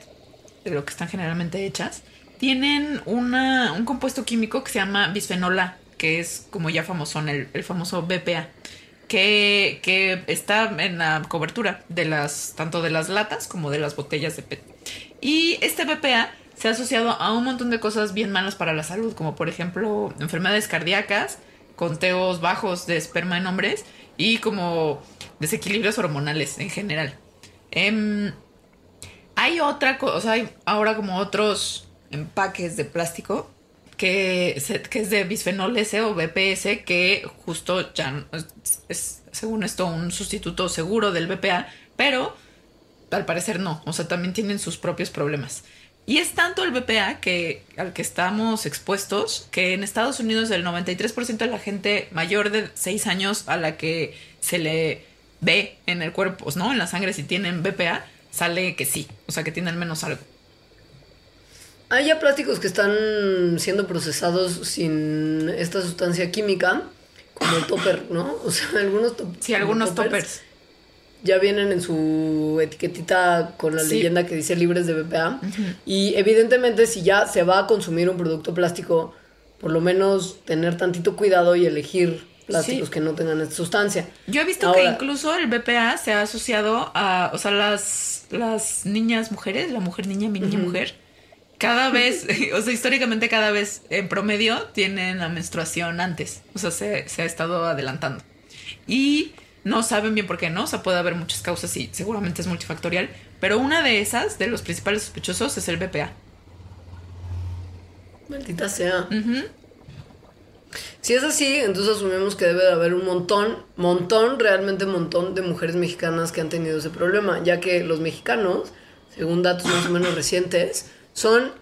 de lo que están generalmente hechas, tienen una, un compuesto químico que se llama bisfenol A, que es como ya famoso, el, el famoso BPA, que, que está en la cobertura de las, tanto de las latas como de las botellas de PET. Y este BPA se ha asociado a un montón de cosas bien malas para la salud, como por ejemplo enfermedades cardíacas, conteos bajos de esperma en hombres y como desequilibrios hormonales en general. Em, hay otra cosa, hay ahora como otros empaques de plástico que, que es de bisfenol S o BPS, que justo ya es, según esto, un sustituto seguro del BPA, pero al parecer no, o sea, también tienen sus propios problemas. Y es tanto el BPA que, al que estamos expuestos que en Estados Unidos el 93% de la gente mayor de 6 años a la que se le ve en el cuerpo, ¿no? En la sangre si tienen BPA, sale que sí, o sea, que tienen menos algo. Hay ya plásticos que están siendo procesados sin esta sustancia química, como el topper, ¿no? O sea, [LAUGHS] algunos, top- Sí, algunos toppers. ya vienen en su etiquetita con la Sí. leyenda que dice libres de BPA. Y evidentemente si ya se va a consumir un producto plástico, por lo menos tener tantito cuidado y elegir plásticos Sí. que no tengan esta sustancia. Yo he visto que incluso el BPA se ha asociado a, o sea, las, las niñas mujeres, la mujer niña, mi niña mujer, cada [LAUGHS] vez, o sea, históricamente cada vez en promedio tienen la menstruación antes, o sea, se, se ha estado adelantando. Y no saben bien por qué no, o sea, puede haber muchas causas y seguramente es multifactorial, pero una de esas, de los principales sospechosos, es el BPA. Maldita sea. Ujú. Si es así, entonces asumimos que debe de haber un montón, montón, realmente montón de mujeres mexicanas que han tenido ese problema, ya que los mexicanos, según datos más o menos [COUGHS] recientes, son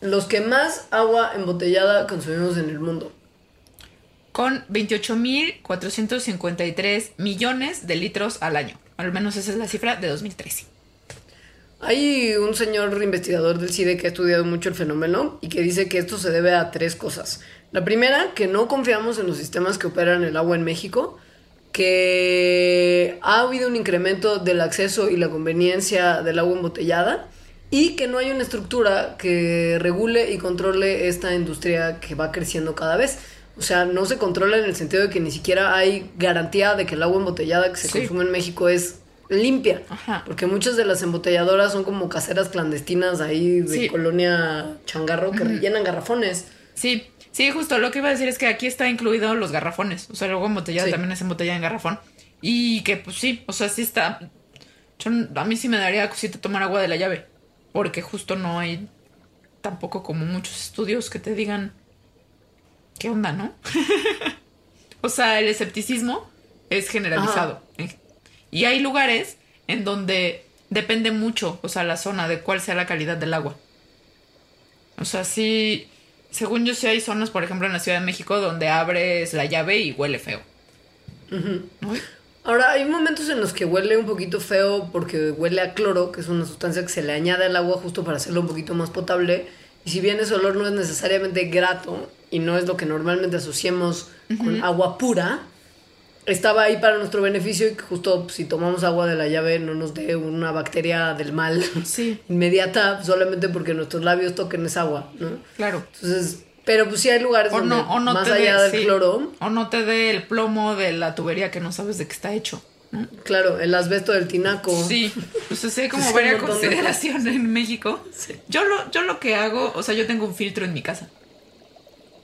los que más agua embotellada consumimos en el mundo. con 28.453 millones de litros al año. Al menos esa es la cifra de 2013. Hay un señor investigador del CIDE que ha estudiado mucho el fenómeno y que dice que esto se debe a tres cosas. La primera, que no confiamos en los sistemas que operan el agua en México, que ha habido un incremento del acceso y la conveniencia del agua embotellada y que no hay una estructura que regule y controle esta industria que va creciendo cada vez. O sea, no se controla en el sentido de que ni siquiera hay garantía de que el agua embotellada que se Sí. consume en México es limpia. Ajá. Porque muchas de las embotelladoras son como caseras clandestinas ahí de Sí. colonia changarro que rellenan garrafones. Sí, sí, justo lo que iba a decir es que aquí está incluido los garrafones. O sea, agua embotellada Sí. también es embotellada en garrafón. Y que pues sí, o sea, sí está. yo- a mí sí me daría cosita tomar agua de la llave. Porque justo no hay tampoco como muchos estudios que te digan qué onda, ¿no? [LAUGHS] o sea, el escepticismo es generalizado. Y hay lugares en donde depende mucho, o sea, la zona de cuál sea la calidad del agua. O sea, sí, según yo sí hay zonas, por ejemplo, en la Ciudad de México donde abres la llave y huele feo. Ahora, hay momentos en los que huele un poquito feo porque huele a cloro, que es una sustancia que se le añade al agua justo para hacerlo un poquito más potable. Y si bien ese olor no es necesariamente grato y no es lo que normalmente asociemos con agua pura, estaba ahí para nuestro beneficio y que justo si tomamos agua de la llave no nos dé una bacteria del mal [LAUGHS] Sí. inmediata solamente porque nuestros labios toquen esa agua, ¿no? Claro. Entonces, pero pues sí hay lugares O donde no, o no más te allá dé, del sí. cloro, O no te dé el plomo de la tubería que no sabes de qué está hecho. ¿no? claro, el asbesto del tinaco. Sí, o sea, como Sí, varias de consideración en México. Yo lo, yo lo que hago, o sea, yo tengo un filtro en mi casa.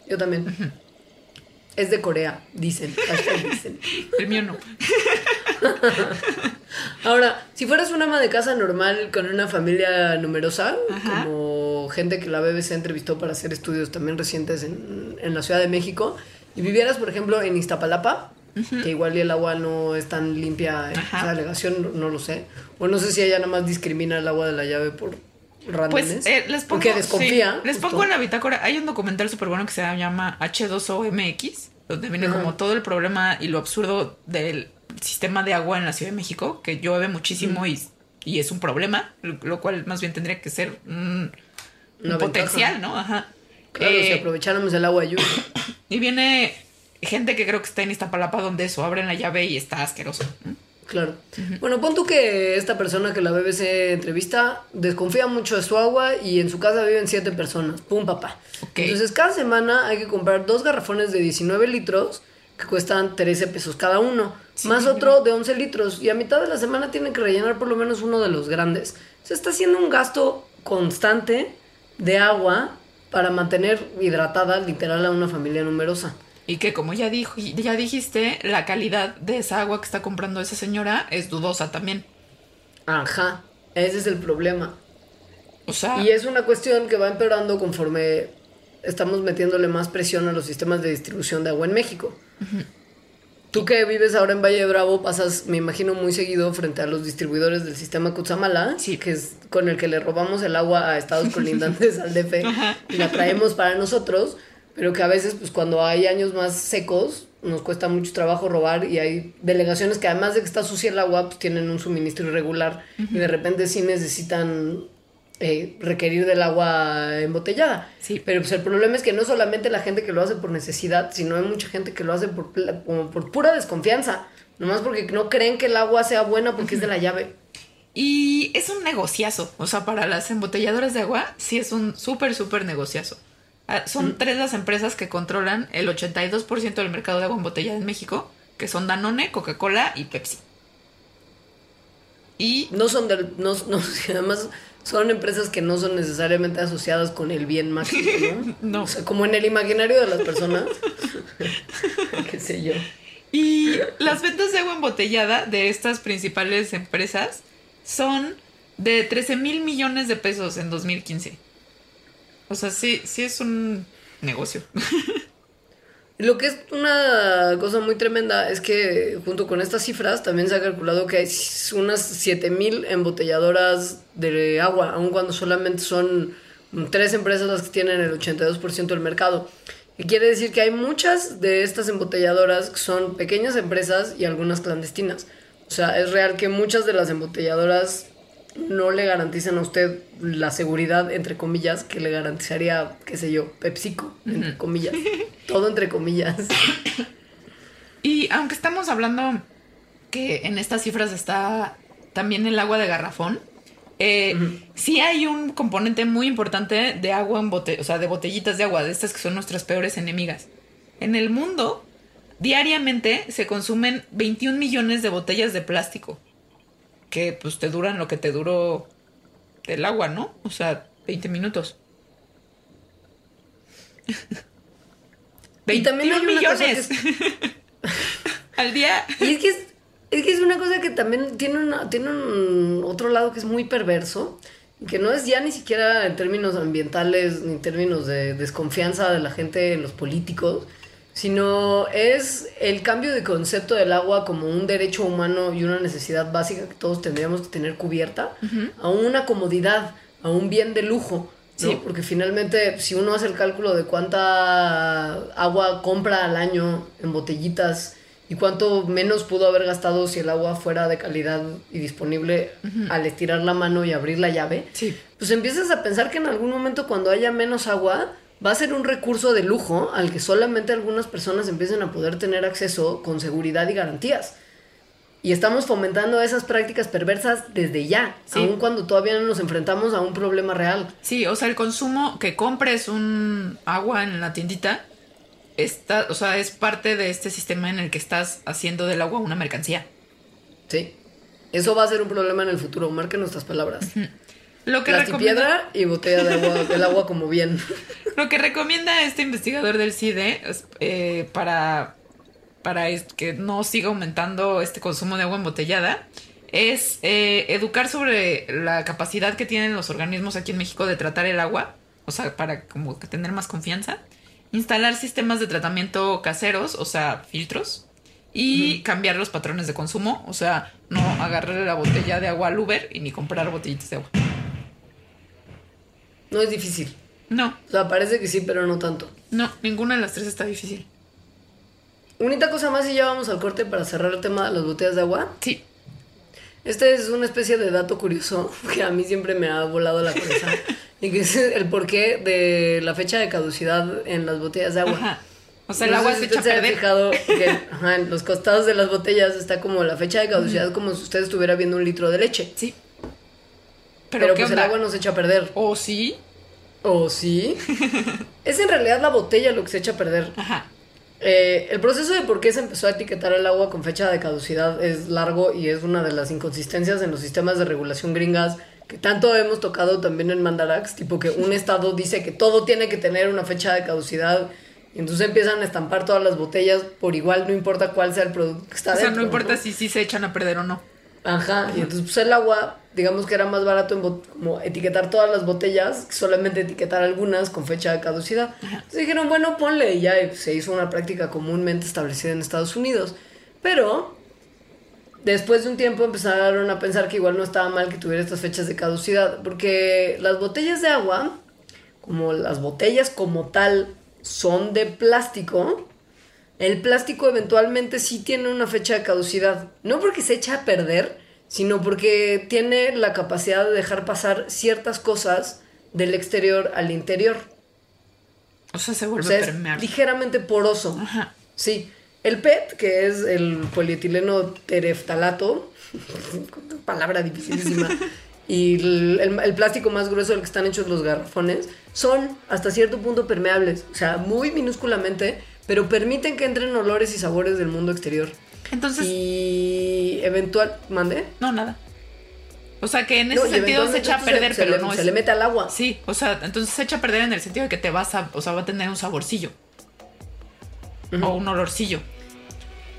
Yo también. Es de Corea, dicen. dicen. [LAUGHS] El mío no. [LAUGHS] Ahora, si fueras una ama de casa normal con una familia numerosa, Ajá. como gente que la BBC entrevistó para hacer estudios también recientes en, en la Ciudad de México, y vivieras, por ejemplo, en Iztapalapa, que igual el agua no es tan limpia, Ajá. esa alegación no, no lo sé, o no sé si ella nada más discrimina el agua de la llave por randomness, Pues eh, les pongo, porque desconfía. sí, les pongo en la bitácora. Hay un documental súper bueno que se llama H2OMX, donde viene como todo el problema y lo absurdo del sistema de agua en la Ciudad de México, que llueve muchísimo y, y es un problema, lo, cual más bien tendría que ser un, potencial. ¿no? Ajá. Claro, Eh, si aprovecháramos el agua lluvia. [COUGHS] y viene gente que creo que está en Iztapalapa donde eso, abren la llave y está asqueroso. Claro. Bueno, pon tú que esta persona que la BBC entrevista desconfía mucho de su agua y en su casa viven siete personas. Pum, papá. Entonces, cada semana hay que comprar dos garrafones de 19 litros que cuestan 13 pesos cada uno, más otro de 11 litros. Y a mitad de la semana tienen que rellenar por lo menos uno de los grandes. Se está haciendo un gasto constante de agua para mantener hidratada literal a una familia numerosa. Y que como ya, dijo, ya dijiste, la calidad de esa agua que está comprando esa señora es dudosa también. Ajá, ese es el problema. O sea, Y es una cuestión que va empeorando conforme estamos metiéndole más presión a los sistemas de distribución de agua en México. Tú que vives ahora en Valle de Bravo, pasas, me imagino, muy seguido frente a los distribuidores del sistema Cutzamala, Sí. que es con el que le robamos el agua a estados colindantes al DF y la traemos para nosotros, pero que a veces, pues cuando hay años más secos, nos cuesta mucho trabajo robar y hay delegaciones que además de que está sucia el agua, pues tienen un suministro irregular y de repente sí necesitan eh, requerir del agua embotellada. Sí. Pero pues el problema es que no solamente la gente que lo hace por necesidad, sino hay mucha gente que lo hace por, como por pura desconfianza. Nomás porque no creen que el agua sea buena porque es de la llave. y es un negociazo. O sea, para las embotelladoras de agua, sí es un súper, súper negociazo. Ah, Son tres las empresas que controlan el 82% del mercado de agua embotellada en México, que son Danone, Coca-Cola y Pepsi. Y No son del. No, no, [LAUGHS] además, son empresas que no son necesariamente asociadas con el bien mágico, [LAUGHS] ¿no? No. O sea, como en el imaginario de las personas. [LAUGHS] Qué sé yo. Y las ventas de agua embotellada de estas principales empresas son de 13 mil millones de pesos en 2015. O sea, sí, sí es un negocio. Lo que es una cosa muy tremenda es que junto con estas cifras también se ha calculado que hay unas 7000 embotelladoras de agua, aun cuando solamente son tres empresas las que tienen el 82% del mercado. Y quiere decir que hay muchas de estas embotelladoras que son pequeñas empresas y algunas clandestinas. O sea, es real que muchas de las embotelladoras no le garantizan a usted la seguridad, entre comillas, que le garantizaría, qué sé yo, PepsiCo, entre comillas. Todo entre comillas. Y aunque estamos hablando que en estas cifras está también el agua de garrafón, eh, sí hay un componente muy importante de agua en bote, o sea, de botellitas de agua, de estas que son nuestras peores enemigas. En el mundo, diariamente se consumen 21 millones de botellas de plástico, que pues te duran lo que te duró el agua, ¿no? O sea, 20 minutos. Y también hay 21 una cosa millones [LAUGHS] al día. Y es que es, es que es una cosa que también tiene, una, tiene un otro lado que es muy perverso, que no es ya ni siquiera en términos ambientales ni en términos de desconfianza de la gente en los políticos, sino es el cambio de concepto del agua como un derecho humano y una necesidad básica que todos tendríamos que tener cubierta, a una comodidad, a un bien de lujo. ¿no? Sí. Porque finalmente, si uno hace el cálculo de cuánta agua compra al año en botellitas y cuánto menos pudo haber gastado si el agua fuera de calidad y disponible al estirar la mano y abrir la llave, Sí. pues empiezas a pensar que en algún momento cuando haya menos agua va a ser un recurso de lujo al que solamente algunas personas empiecen a poder tener acceso con seguridad y garantías. Y estamos fomentando esas prácticas perversas desde ya, Sí. aun cuando todavía no nos enfrentamos a un problema real. Sí, o sea, el consumo, que compres un agua en la tiendita, está, o sea, es parte de este sistema en el que estás haciendo del agua una mercancía. Sí. Eso va a ser un problema en el futuro. Marquen nuestras palabras. Lo que, recomienda, y botella de agua, como bien. [LAUGHS] lo que recomienda este investigador del CIDE es, eh, para, para que no siga aumentando este consumo de agua embotellada es eh, educar sobre la capacidad que tienen los organismos aquí en México de tratar el agua, o sea, para como que tener más confianza, instalar sistemas de tratamiento caseros, o sea, filtros, y cambiar los patrones de consumo, o sea, no agarrar la botella de agua al Uber y ni comprar botellitas de agua. No es difícil. No, O sea, parece que sí, pero no tanto. no, ninguna de las tres está difícil. Unita cosa más y ya vamos al corte para cerrar el tema de las botellas de agua. Sí, Este es una especie de dato curioso [LAUGHS] que a mí siempre me ha volado la cabeza. [LAUGHS] y que es el porqué de la fecha de caducidad en las botellas de agua. Ajá. O sea, el No agua se si echa se ha fijado [LAUGHS] que ajá, en los costados de las botellas está como la fecha de caducidad, como si usted estuviera viendo un litro de leche. Sí. Pero, Pero, ¿qué pues el agua no se echa a perder. ¿O sí? ¿O sí? [LAUGHS] es en realidad la botella lo que se echa a perder. Ajá. Eh, el proceso de por qué se empezó a etiquetar el agua con fecha de caducidad es largo y es una de las inconsistencias en los sistemas de regulación gringas que tanto hemos tocado también en Mandarax, tipo que un [LAUGHS] estado dice que todo tiene que tener una fecha de caducidad y entonces empiezan a estampar todas las botellas por igual, no importa cuál sea el producto que está O sea, dentro. no importa si sí se echan a perder o no. Ajá, y entonces pues el agua, digamos que era más barato en bot- como etiquetar todas las botellas, que solamente etiquetar algunas con fecha de caducidad. Entonces dijeron, bueno, ponle y ya se hizo una práctica comúnmente establecida en Estados Unidos. Pero después de un tiempo empezaron a pensar que igual no estaba mal que tuviera estas fechas de caducidad, porque las botellas de agua, como las botellas como tal son de plástico, el plástico eventualmente sí tiene una fecha de caducidad. No porque se echa a perder, sino porque tiene la capacidad de dejar pasar ciertas cosas del exterior al interior. O sea, se O vuelve sea, es permeable. ligeramente poroso. Ajá. Sí. El PET, que es el polietileno tereftalato, [LAUGHS] palabra dificilísima, [LAUGHS] y el, el- el plástico más grueso del que están hechos los garrafones, son hasta cierto punto permeables, o sea, muy minúsculamente, pero permiten que entren olores y sabores del mundo exterior. Entonces, Y eventual, mande. no, nada. O sea, que en ese sentido se echa a se- perder, se pero le- no se es. le mete al agua. Sí, o sea, entonces se echa a perder en el sentido de que te vas a. O sea, va a tener un saborcillo. O un olorcillo.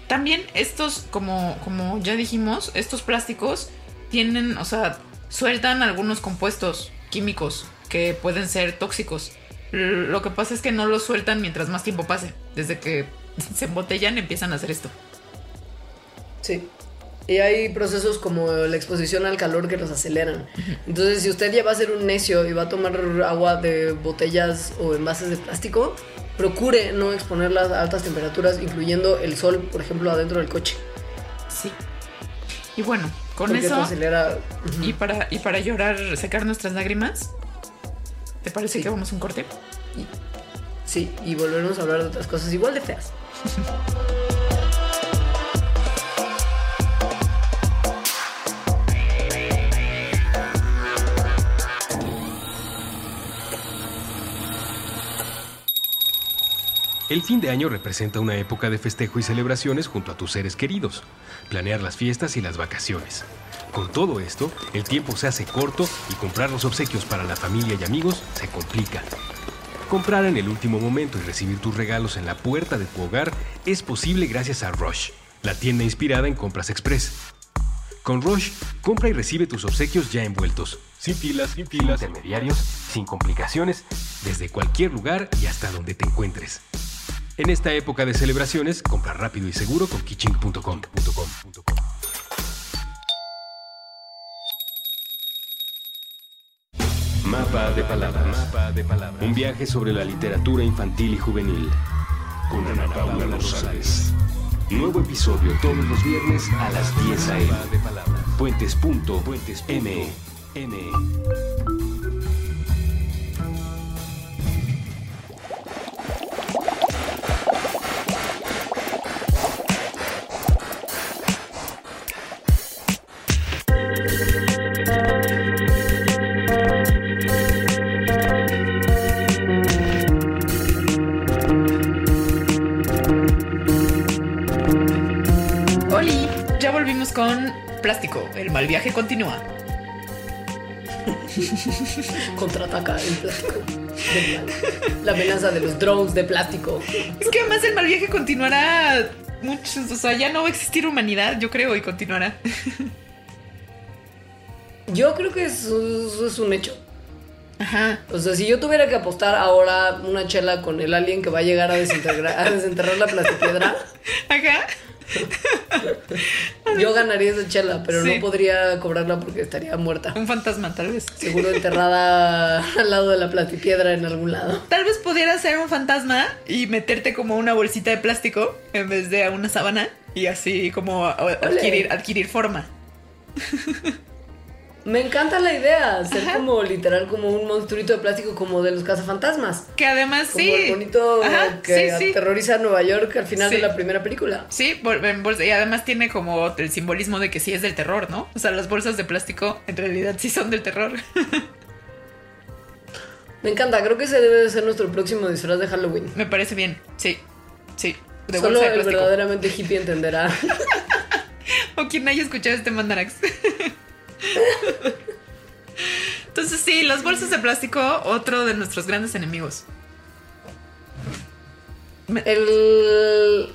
También estos, como, como ya dijimos, estos plásticos tienen, o sea, sueltan algunos compuestos químicos que pueden ser tóxicos. Lo que pasa es que no los sueltan mientras más tiempo pase. Desde que se embotellan empiezan a hacer esto. Sí. Y hay procesos como la exposición al calor que los aceleran. Entonces, si usted ya va a ser un necio y va a tomar agua de botellas o envases de plástico, procure no exponerlas a altas temperaturas, incluyendo el sol, por ejemplo, adentro del coche. Sí. Y bueno, con Porque eso. acelera. Y para, y para llorar, secar nuestras lágrimas, ¿te parece Sí. que vamos a un corte? Sí, y volveremos a hablar de otras cosas igual de feas. El fin de año representa una época de festejo y celebraciones junto a tus seres queridos, planear las fiestas y las vacaciones. Con todo esto, el tiempo se hace corto y comprar los obsequios para la familia y amigos se complica. Comprar en el último momento y recibir tus regalos en la puerta de tu hogar es posible gracias a Rush, la tienda inspirada en compras express. Con Rush, compra y recibe tus obsequios ya envueltos, sin filas, sin filas, intermediarios, sin complicaciones, desde cualquier lugar y hasta donde te encuentres. En esta época de celebraciones, compra rápido y seguro con kitching.com. Mapa de palabras. Un viaje sobre la literatura infantil y juvenil. Con Ana Paula Rosales. Nuevo episodio todos los viernes a las 10 a.m. Puentes.me. El mal viaje continúa. [LAUGHS] Contraataca el plástico. La amenaza de los drones de plástico. Es que además el mal viaje continuará muchos. O sea, ya no va a existir humanidad, yo creo, y continuará. Yo creo que eso, es un hecho. Ajá. O sea, si yo tuviera que apostar ahora una chela con el alien que va a llegar a desenterrar, a desenterrar la plastipiedra, [LAUGHS] yo ganaría esa chela, pero Sí. no podría cobrarla porque estaría muerta. Un fantasma, tal vez. Seguro [LAUGHS] enterrada al lado de la plastipiedra en algún lado. Tal vez pudiera ser un fantasma y meterte como una bolsita de plástico en vez de a una sábana y así como adquirir, adquirir forma. [LAUGHS] Me encanta la idea, ser como literal como un monstruito de plástico como de los cazafantasmas. Que además Como sí. el bonito Ajá, que sí, sí. aterroriza a Nueva York al final Sí. de la primera película. Sí, y además tiene como el simbolismo de que sí es del terror, ¿no? O sea, las bolsas de plástico en realidad sí son del terror. [LAUGHS] Me encanta, creo que ese debe de ser nuestro próximo disfraz de Halloween. Me parece bien, sí, sí. De Solo bolsa de el verdaderamente hippie entenderá. [LAUGHS] O quien haya escuchado este mandarax. [LAUGHS] Entonces sí, las bolsas de plástico, otro de nuestros grandes enemigos. El,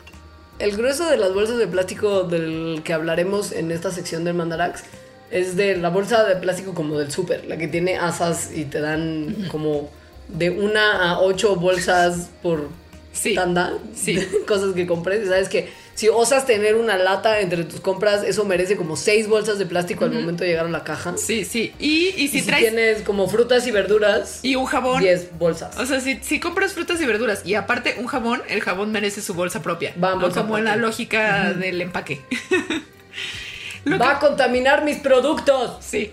el grueso de las bolsas de plástico del que hablaremos en esta sección del Mandarax es de la bolsa de plástico como del súper, la que tiene asas y te dan como de una a ocho bolsas por Sí. tanda. Sí. [LAUGHS] cosas que compres. Y sabes que si osas tener una lata entre tus compras, eso merece como seis bolsas de plástico al momento de llegar a la caja. Sí, sí. Y, y si Y si traes. tienes como frutas y verduras, Y un jabón. 10 bolsas. O sea, si, si compras frutas y verduras y aparte un jabón, el jabón merece su bolsa propia. Va en ¿no? bolsa Como en la lógica del empaque. [LAUGHS] Lo Va a contaminar mis productos. Sí.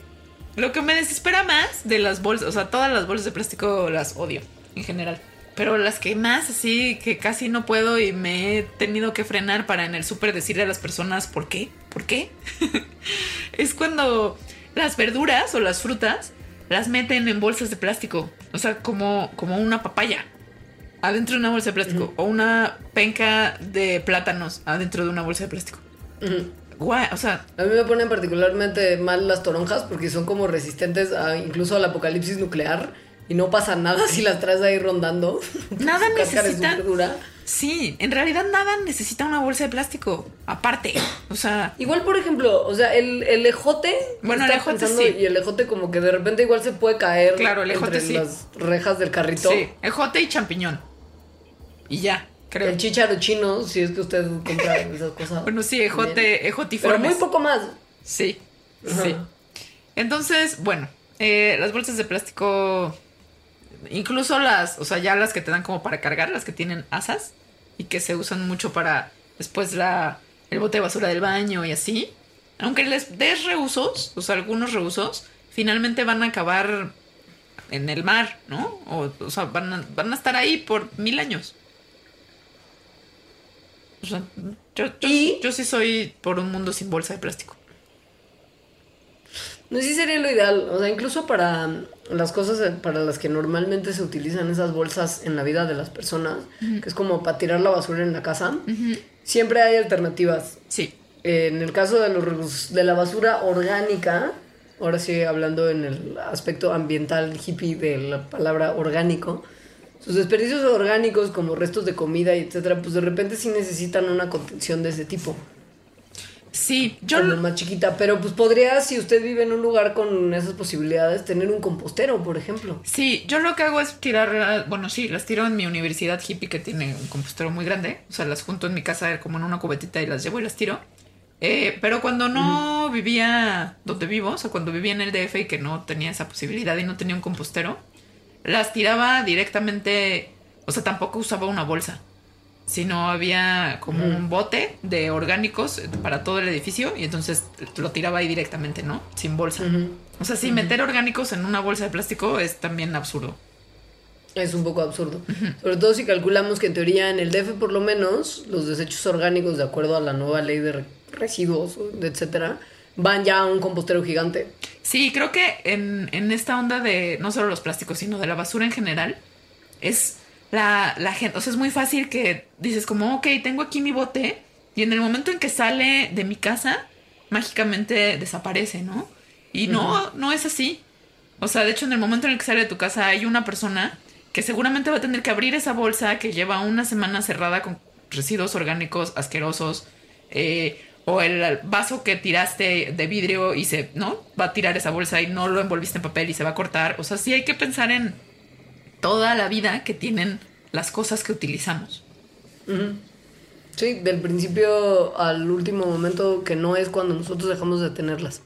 Lo que me desespera más de las bolsas, o sea, todas las bolsas de plástico las odio en general. Pero las que más así, que casi no puedo y me he tenido que frenar para en el súper decirle a las personas por qué, por qué, [LAUGHS] es cuando las verduras o las frutas las meten en bolsas de plástico. O sea, como, como una papaya adentro de una bolsa de plástico o una penca de plátanos adentro de una bolsa de plástico. Ujú. Guay, o sea, A mí me ponen particularmente mal las toronjas porque son como resistentes a incluso al apocalipsis nuclear y no pasa nada si las traes ahí rondando. [LAUGHS] Nada necesita-. Sí, en realidad nada necesita una bolsa de plástico. Aparte. O sea, Igual, por ejemplo, o sea, el, el ejote. Bueno, el ejote pensando, sí. Y el ejote como que de repente igual se puede caer Claro, el ejote entre sí. las rejas del carrito. sí, ejote y champiñón. Y ya, creo. El chícharo chino, si es que usted compra [LAUGHS] esas cosas. Bueno, sí, ejote, Pero ejotiformes. muy poco más. Sí, Ajá. sí. Entonces, bueno, eh, las bolsas de plástico incluso las, o sea, ya las que te dan como para cargar, las que tienen asas y que se usan mucho para después la, el bote de basura del baño y así. Aunque les des reusos, o sea, algunos reusos, finalmente van a acabar en el mar, ¿no? O, o sea, van a, van a estar ahí por mil años. O sea, yo, yo, yo sí soy por un mundo sin bolsa de plástico. No sé si sería lo ideal, o sea, incluso para las cosas para las que normalmente se utilizan esas bolsas en la vida de las personas, que es como para tirar la basura en la casa, siempre hay alternativas. Sí. En el caso de, los, de la basura orgánica, ahora sí hablando en el aspecto ambiental hippie de la palabra orgánico, sus desperdicios orgánicos como restos de comida y etcétera, pues de repente sí necesitan una contención de ese tipo. Sí, yo Como más chiquita, pero pues podría, si usted vive en un lugar con esas posibilidades, tener un compostero, por ejemplo. Sí, yo lo que hago es tirar, bueno, sí, las tiro en mi universidad hippie que tiene un compostero muy grande, o sea, las junto en mi casa como en una cubetita y las llevo y las tiro. Eh, pero cuando no vivía donde vivo, o sea, cuando vivía en el DF y que no tenía esa posibilidad y no tenía un compostero, las tiraba directamente, o sea, tampoco usaba una bolsa, sino había como un bote de orgánicos para todo el edificio y entonces lo tiraba ahí directamente, ¿no? Sin bolsa. O sea, sí, meter orgánicos en una bolsa de plástico es también absurdo. Es un poco absurdo. Sobre todo si calculamos que en teoría en el DF por lo menos los desechos orgánicos, de acuerdo a la nueva ley de re- residuos, etcétera, van ya a un compostero gigante. Sí, creo que en, en esta onda de no solo los plásticos, sino de la basura en general, es la, la gente, o sea, es muy fácil que dices como, ok, tengo aquí mi bote y en el momento en que sale de mi casa, mágicamente desaparece, ¿no? Y no, no es así. O sea, de hecho, en el momento en el que sale de tu casa hay una persona que seguramente va a tener que abrir esa bolsa que lleva una semana cerrada con residuos orgánicos asquerosos, eh, o el vaso que tiraste de vidrio y se, ¿no? Va a tirar esa bolsa y no lo envolviste en papel y se va a cortar. O sea, sí hay que pensar en toda la vida que tienen las cosas que utilizamos. Sí, del principio al último momento que no es cuando nosotros dejamos de tenerlas.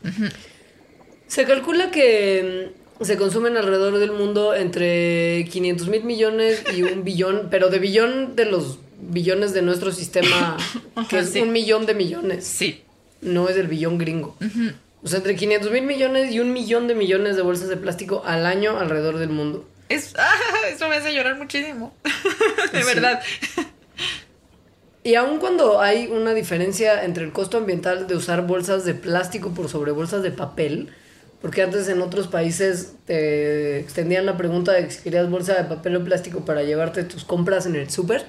Se calcula que mm, se consumen alrededor del mundo entre 500 mil millones y un [LAUGHS] billón, pero de billón de los billones de nuestro sistema, [LAUGHS] que es sí. un millón de millones. Sí. No es el billón gringo. O sea, entre 500 mil millones y un millón de millones de bolsas de plástico al año alrededor del mundo. Es, [LAUGHS] ah, eso me hace llorar muchísimo. [LAUGHS] de Sí. verdad. Y aun cuando hay una diferencia entre el costo ambiental de usar bolsas de plástico por sobre bolsas de papel, porque antes en otros países te extendían la pregunta de si querías bolsa de papel o plástico para llevarte tus compras en el súper,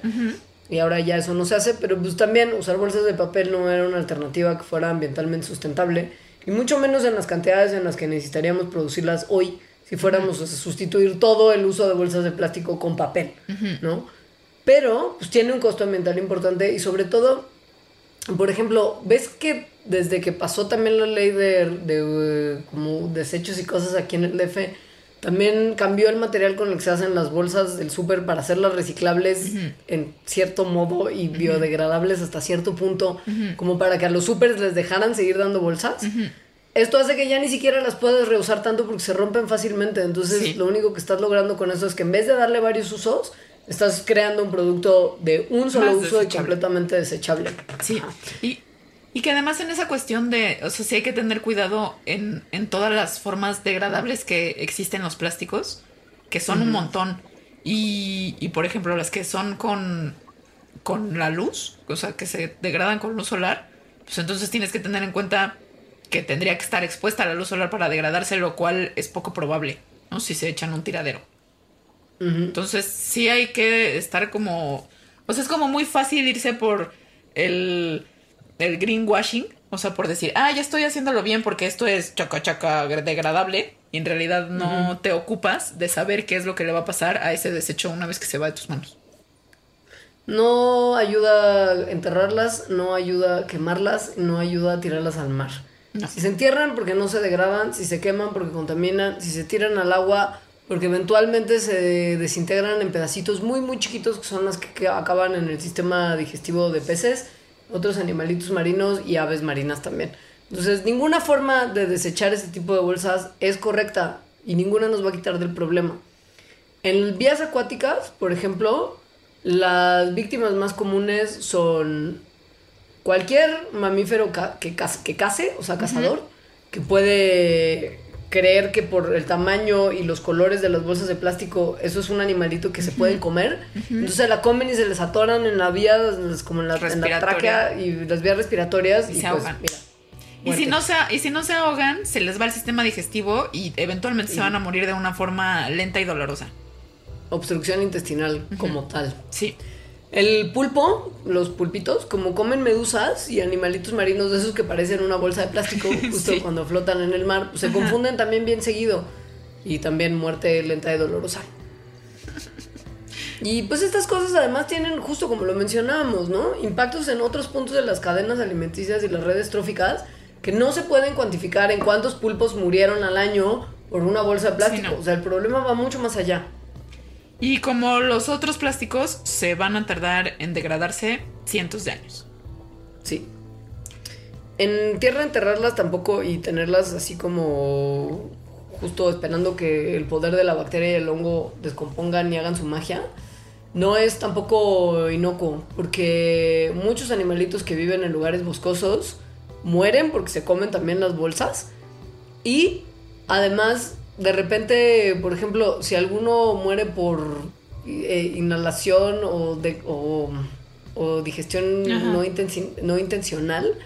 y ahora ya eso no se hace, pero pues también usar bolsas de papel no era una alternativa que fuera ambientalmente sustentable, y mucho menos en las cantidades en las que necesitaríamos producirlas hoy, si fuéramos a sustituir todo el uso de bolsas de plástico con papel, ¿no? Pero pues tiene un costo ambiental importante y sobre todo, por ejemplo, ¿ves que desde que pasó también la ley de, de, eh, como desechos y cosas aquí en el DF, también cambió el material con el que se hacen las bolsas del súper para hacerlas reciclables en cierto modo y biodegradables hasta cierto punto, como para que a los supers les dejaran seguir dando bolsas? Esto hace que ya ni siquiera las puedas reusar tanto porque se rompen fácilmente. Entonces, lo único que estás logrando con eso es que en vez de darle varios usos, estás creando un producto de un solo Más uso y completamente desechable. Sí. Y, y que además en esa cuestión de, o sea, sí hay que tener cuidado en, en todas las formas degradables que existen los plásticos, que son un montón. Y, y, por ejemplo, las que son con, con la luz, o sea, que se degradan con luz solar, pues entonces tienes que tener en cuenta que tendría que estar expuesta a la luz solar para degradarse, lo cual es poco probable, ¿no? Si se echan un tiradero. Entonces sí hay que estar como... O sea, es como muy fácil irse por el, el greenwashing. O sea, por decir, ah, ya estoy haciéndolo bien porque esto es chaca chaca degradable. Y en realidad no te ocupas de saber qué es lo que le va a pasar a ese desecho una vez que se va de tus manos. No ayuda a enterrarlas, no ayuda a quemarlas, no ayuda a tirarlas al mar. Si se entierran porque no se degradan, si se queman porque contaminan, si se tiran al agua porque eventualmente se desintegran en pedacitos muy muy chiquitos que son las que, acaban en el sistema digestivo de peces, otros animalitos marinos y aves marinas también. Entonces ninguna forma de desechar ese tipo de bolsas es correcta y ninguna nos va a quitar del problema. En vías acuáticas, por ejemplo, las víctimas más comunes son cualquier mamífero ca- que, cas- que case, o sea, cazador, que puede creer que por el tamaño y los colores de las bolsas de plástico, eso es un animalito que se pueden comer. Entonces se la comen y se les atoran en la vía, como en la, en la Respiratoria. tráquea y las vías respiratorias. Y Y, se pues, ahogan. mira, Y si, muerte. no se, y si no se ahogan, se les va el sistema digestivo y eventualmente se van a morir de una forma lenta y dolorosa. Obstrucción intestinal como tal. Sí. El pulpo, los pulpitos, como comen medusas y animalitos marinos de esos que parecen una bolsa de plástico [LAUGHS] justo Sí. cuando flotan en el mar, pues se confunden también bien seguido. Y también muerte lenta y dolorosa. Y pues estas cosas además tienen, justo como lo mencionábamos, ¿no? Impactos en otros puntos de las cadenas alimenticias y las redes tróficas que no se pueden cuantificar en cuántos pulpos murieron al año por una bolsa de plástico. no. O sea, el problema va mucho más allá. Y como los otros plásticos, se van a tardar en degradarse cientos de años. Sí. En tierra enterrarlas tampoco y tenerlas así como justo esperando que el poder de la bacteria y el hongo descompongan y hagan su magia, no es tampoco inocuo, porque muchos animalitos que viven en lugares boscosos mueren porque se comen también las bolsas y además de repente, por ejemplo, si alguno muere por eh, inhalación o, de, o, o digestión no, intenci- no intencional,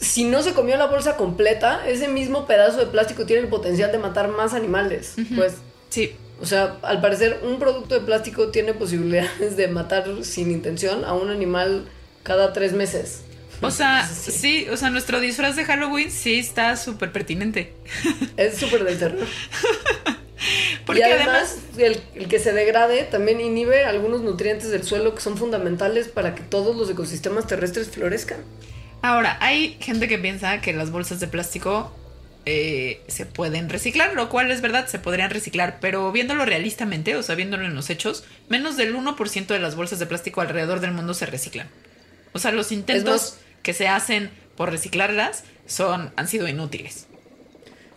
si no se comió la bolsa completa, ese mismo pedazo de plástico tiene el potencial de matar más animales. Pues, Sí. o sea, al parecer un producto de plástico tiene posibilidades de matar sin intención a un animal cada tres meses. O sea, Sí. sí, o sea, nuestro disfraz de Halloween sí está súper pertinente. Es súper del terror. [LAUGHS] Porque y además, además, el, el que se degrade también inhibe algunos nutrientes del suelo que son fundamentales para que todos los ecosistemas terrestres florezcan. ahora, hay gente que piensa que las bolsas de plástico eh, se pueden reciclar, lo cual es verdad, se podrían reciclar, pero viéndolo realistamente, o sea, viéndolo en los hechos, menos del 1% de las bolsas de plástico alrededor del mundo se reciclan. O sea, los intentos que se hacen por reciclarlas son, han sido inútiles.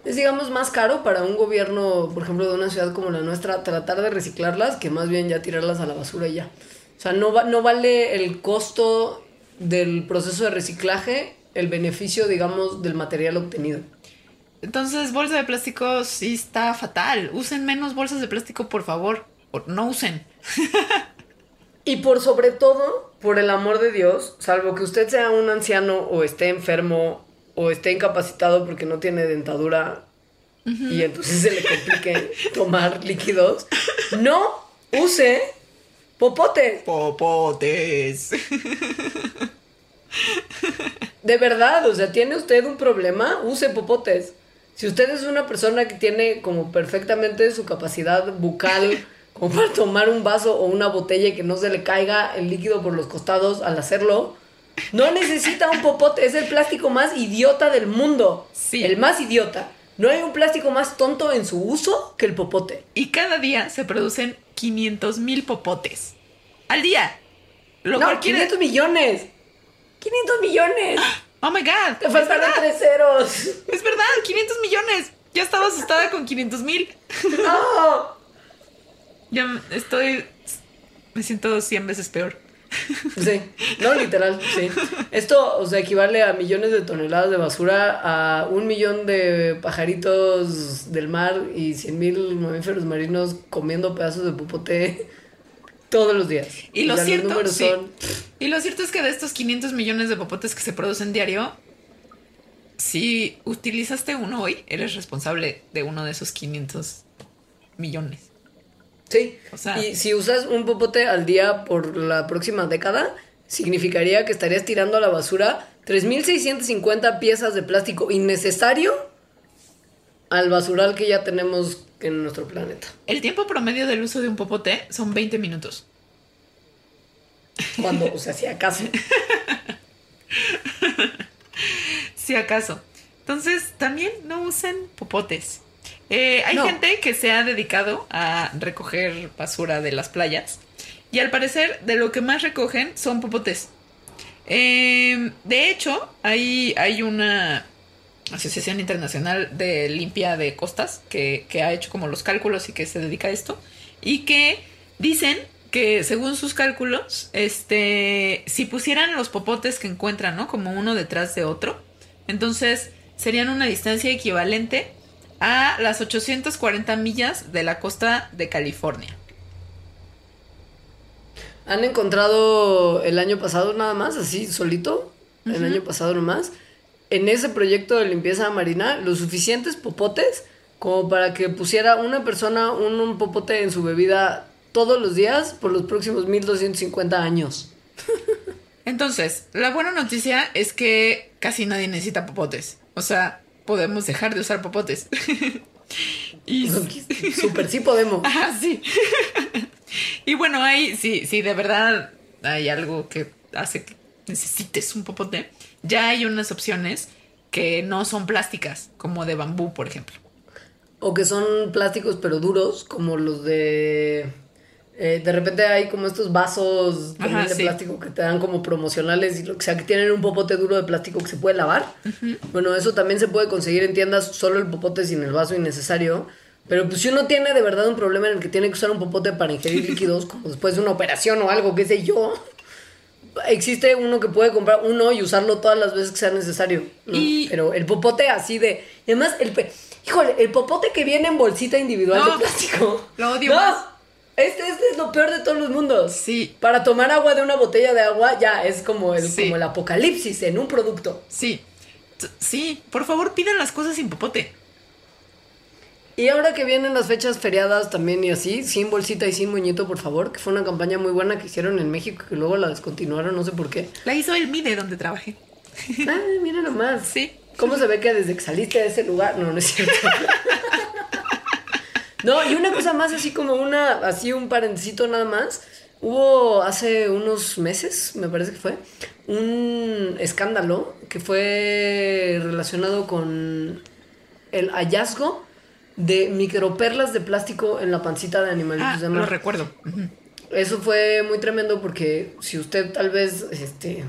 Es, digamos, más caro para un gobierno, por ejemplo, de una ciudad como la nuestra, tratar de reciclarlas que más bien ya tirarlas a la basura y ya. O sea, no, va- no vale el costo del proceso de reciclaje, el beneficio, digamos, del material obtenido. Entonces, bolsa de plástico sí está fatal. Usen menos bolsas de plástico, por favor. O no usen. [LAUGHS] Y por sobre todo, por el amor de Dios, salvo que usted sea un anciano o esté enfermo o esté incapacitado porque no tiene dentadura y entonces se le complique [LAUGHS] tomar líquidos, no use popote. Popotes. De verdad, o sea, tiene usted un problema, use popotes. Si usted es una persona que tiene como perfectamente su capacidad bucal como para tomar un vaso o una botella y que no se le caiga el líquido por los costados al hacerlo, no necesita un popote, es el plástico más idiota del mundo. Sí. El más idiota. No hay un plástico más tonto en su uso que el popote. Y cada día se producen 500 mil popotes. Al día. Lo no, cual quiere- 500 millones. 500 millones. [GASPS] Oh my god. Te verdad. tres ceros. Es verdad, 500 millones. Ya estaba asustada con 500 mil. [LAUGHS] No. Ya m- estoy. Me siento 100 veces peor. Sí, no, literal, sí. Esto, o sea, equivale a millones de toneladas de basura, a un millón de pajaritos del mar y cien mil mamíferos marinos comiendo pedazos de popote todos los días. Y lo O sea, los cierto, sí. son- Y lo cierto es que de estos 500 millones de popotes que se producen diario, si utilizaste uno hoy, eres responsable de uno de esos 500 millones. Sí, O sea- y si usas un popote al día por la próxima década, significaría que estarías tirando a la basura 3.650 piezas de plástico innecesario al basural que ya tenemos en nuestro planeta. El tiempo promedio del uso de un popote son 20 minutos. Cuando, o sea, si acaso. [LAUGHS] Si acaso. Entonces, también no usen popotes. Eh, hay No. gente que se ha dedicado a recoger basura de las playas. Y al parecer, de lo que más recogen son popotes. Eh, de hecho, hay, hay una Asociación Internacional de Limpia de Costas, que, que ha hecho como los cálculos y que se dedica a esto, y que dicen que según sus cálculos, este, si pusieran los popotes que encuentran, ¿no? Como uno detrás de otro, entonces serían una distancia equivalente a las 840 millas de la costa de California. Han encontrado el año pasado nada más, así solito, el año pasado nomás, en ese proyecto de limpieza marina, los suficientes popotes como para que pusiera una persona un, un popote en su bebida todos los días por los próximos 1250 años. [LAUGHS] Entonces, la buena noticia es que casi nadie necesita popotes. O sea, podemos dejar de usar popotes. [LAUGHS] y Súper sí podemos. [LAUGHS] Ah, sí. [LAUGHS] y bueno, hay, sí, sí, de verdad hay algo que hace que necesites un popote. Ya hay unas opciones que no son plásticas, como de bambú, por ejemplo. O que son plásticos pero duros, como los de... eh, de repente hay como estos vasos Ajá, de sí. plástico que te dan como promocionales y lo que sea, que tienen un popote duro de plástico que se puede lavar. Bueno, eso también se puede conseguir en tiendas, solo el popote sin el vaso innecesario. Pero pues si uno tiene de verdad un problema en el que tiene que usar un popote para ingerir [LAUGHS] líquidos, como después de una operación o algo, qué sé yo, existe uno que puede comprar uno y usarlo todas las veces que sea necesario. ¿no? Y- Pero el popote así de... y además, el... pe- Híjole, el popote que viene en bolsita individual No, de plástico. lo odio No, más. Este, este es lo peor de todos los mundos. Sí. Para tomar agua de una botella de agua ya es como el, Sí. como el apocalipsis en un producto. Sí. T- Sí, por favor pidan las cosas sin popote. Y ahora que vienen las fechas feriadas también y así, sin bolsita y sin moñito, por favor, que fue una campaña muy buena que hicieron en México, que luego la descontinuaron, no sé por qué. La hizo el MIDE donde trabajé. Ah, mira nomás. Sí. ¿Cómo se ve que desde que saliste de ese lugar? No, no es cierto. [LAUGHS] no, y una cosa más, así como una, así un parentecito nada más. Hubo hace unos meses, me parece que fue, un escándalo que fue relacionado con el hallazgo de microperlas de plástico en la pancita de animalitos Ah, de lo mar. recuerdo. Ujú. Eso fue muy tremendo porque si usted tal vez este,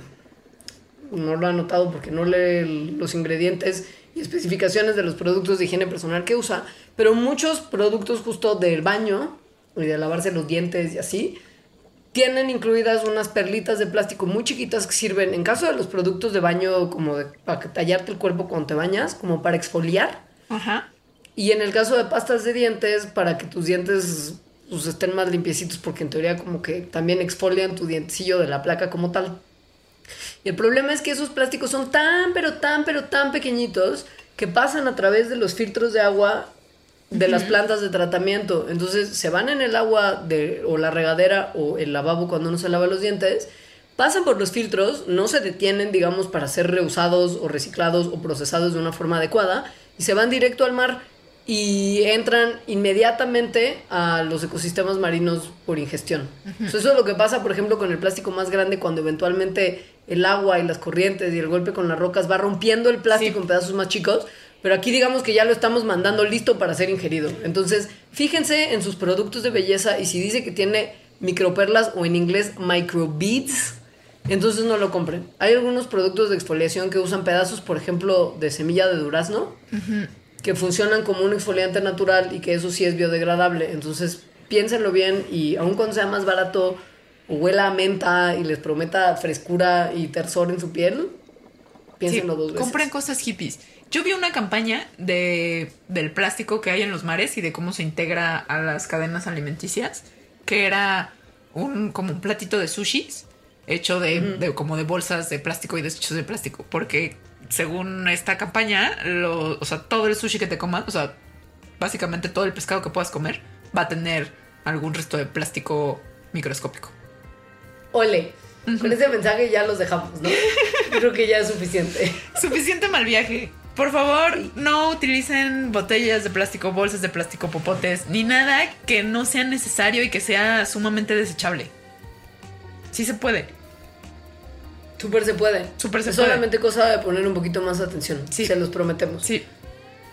no lo ha notado porque no lee los ingredientes y especificaciones de los productos de higiene personal que usa, pero muchos productos justo del baño y de lavarse los dientes y así, tienen incluidas unas perlitas de plástico muy chiquitas que sirven, en caso de los productos de baño, como de, para tallarte el cuerpo cuando te bañas, como para exfoliar. Ajá. Y en el caso de pastas de dientes, para que tus dientes pues, estén más limpiecitos, porque en teoría como que también exfolian tu dientecillo de la placa como tal. Y el problema es que esos plásticos son tan, pero tan, pero tan pequeñitos que pasan a través de los filtros de agua de las plantas de tratamiento. Entonces se van en el agua de, o la regadera o el lavabo cuando uno se lava los dientes, pasan por los filtros, no se detienen, digamos, para ser reusados o reciclados o procesados de una forma adecuada y se van directo al mar y entran inmediatamente a los ecosistemas marinos por ingestión. So, eso es lo que pasa, por ejemplo, con el plástico más grande cuando eventualmente el agua y las corrientes y el golpe con las rocas va rompiendo el plástico Sí. en pedazos más chicos. Pero aquí digamos que ya lo estamos mandando listo para ser ingerido. Entonces, fíjense en sus productos de belleza y si dice que tiene microperlas o en inglés microbeads, entonces no lo compren. Hay algunos productos de exfoliación que usan pedazos, por ejemplo, de semilla de durazno, que funcionan como un exfoliante natural y que eso sí es biodegradable. Entonces, piénsenlo bien y aun cuando sea más barato huela a menta y les prometa frescura y tersor en su piel, piénsenlo Sí, dos veces. Compren cosas hippies. Yo vi una campaña de, del plástico que hay en los mares y de cómo se integra a las cadenas alimenticias, que era un como un platito de sushis hecho de, de- como de bolsas de plástico y desechos de plástico, porque según esta campaña, lo- o sea, todo el sushi que te comas, o sea, básicamente todo el pescado que puedas comer va a tener algún resto de plástico microscópico. Ole, con ese mensaje ya los dejamos, ¿no? Creo que ya es suficiente. [LAUGHS] Suficiente mal viaje. Por favor, no utilicen botellas de plástico, bolsas de plástico, popotes, ni nada que no sea necesario y que sea sumamente desechable. Sí se puede. Súper se puede. Súper se es puede. solamente cosa de poner un poquito más atención. Sí. Se los prometemos. Sí.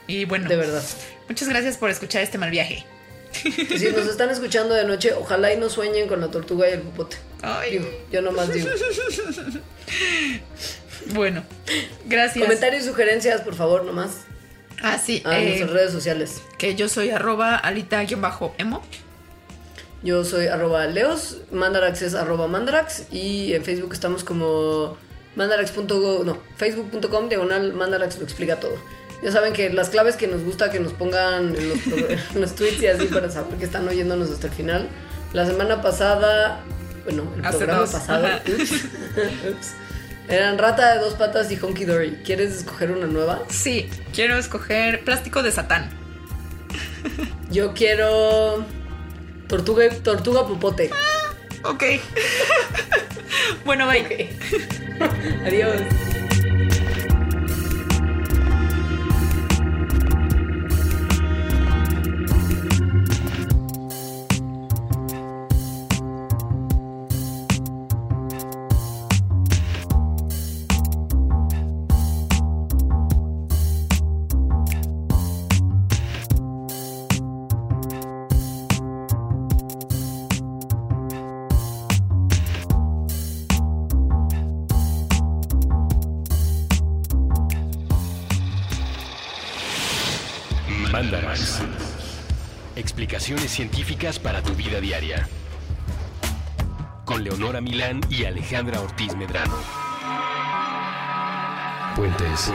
Y bueno, De verdad. muchas gracias por escuchar este mal viaje. Si nos están escuchando de noche, ojalá y no sueñen con la tortuga y el popote. Ay. Digo, yo nomás digo. Bueno, gracias. Comentarios y sugerencias, por favor, nomás. Ah, sí. A eh, nuestras redes sociales. que yo soy arroba alita-emo. Yo soy arroba leos, mandarax es arroba mandarax y en Facebook estamos como mandarax.go, no, facebook.com diagonal mandarax lo explica todo. Ya saben que las claves que nos gusta que nos pongan en los, [LAUGHS] en los tweets y así para saber que están oyéndonos hasta el final. La semana pasada, bueno, el Hace programa dos, pasado, ups, eran rata de dos patas y honky dory. ¿Quieres escoger una nueva? Sí, quiero escoger plástico de satán. Yo quiero tortuga, tortuga popote. Ok. [LAUGHS] bueno, bye. [LAUGHS] Adiós. Científicas para tu vida diaria. Con Leonora Milán y Alejandra Ortiz Medrano. Puentes.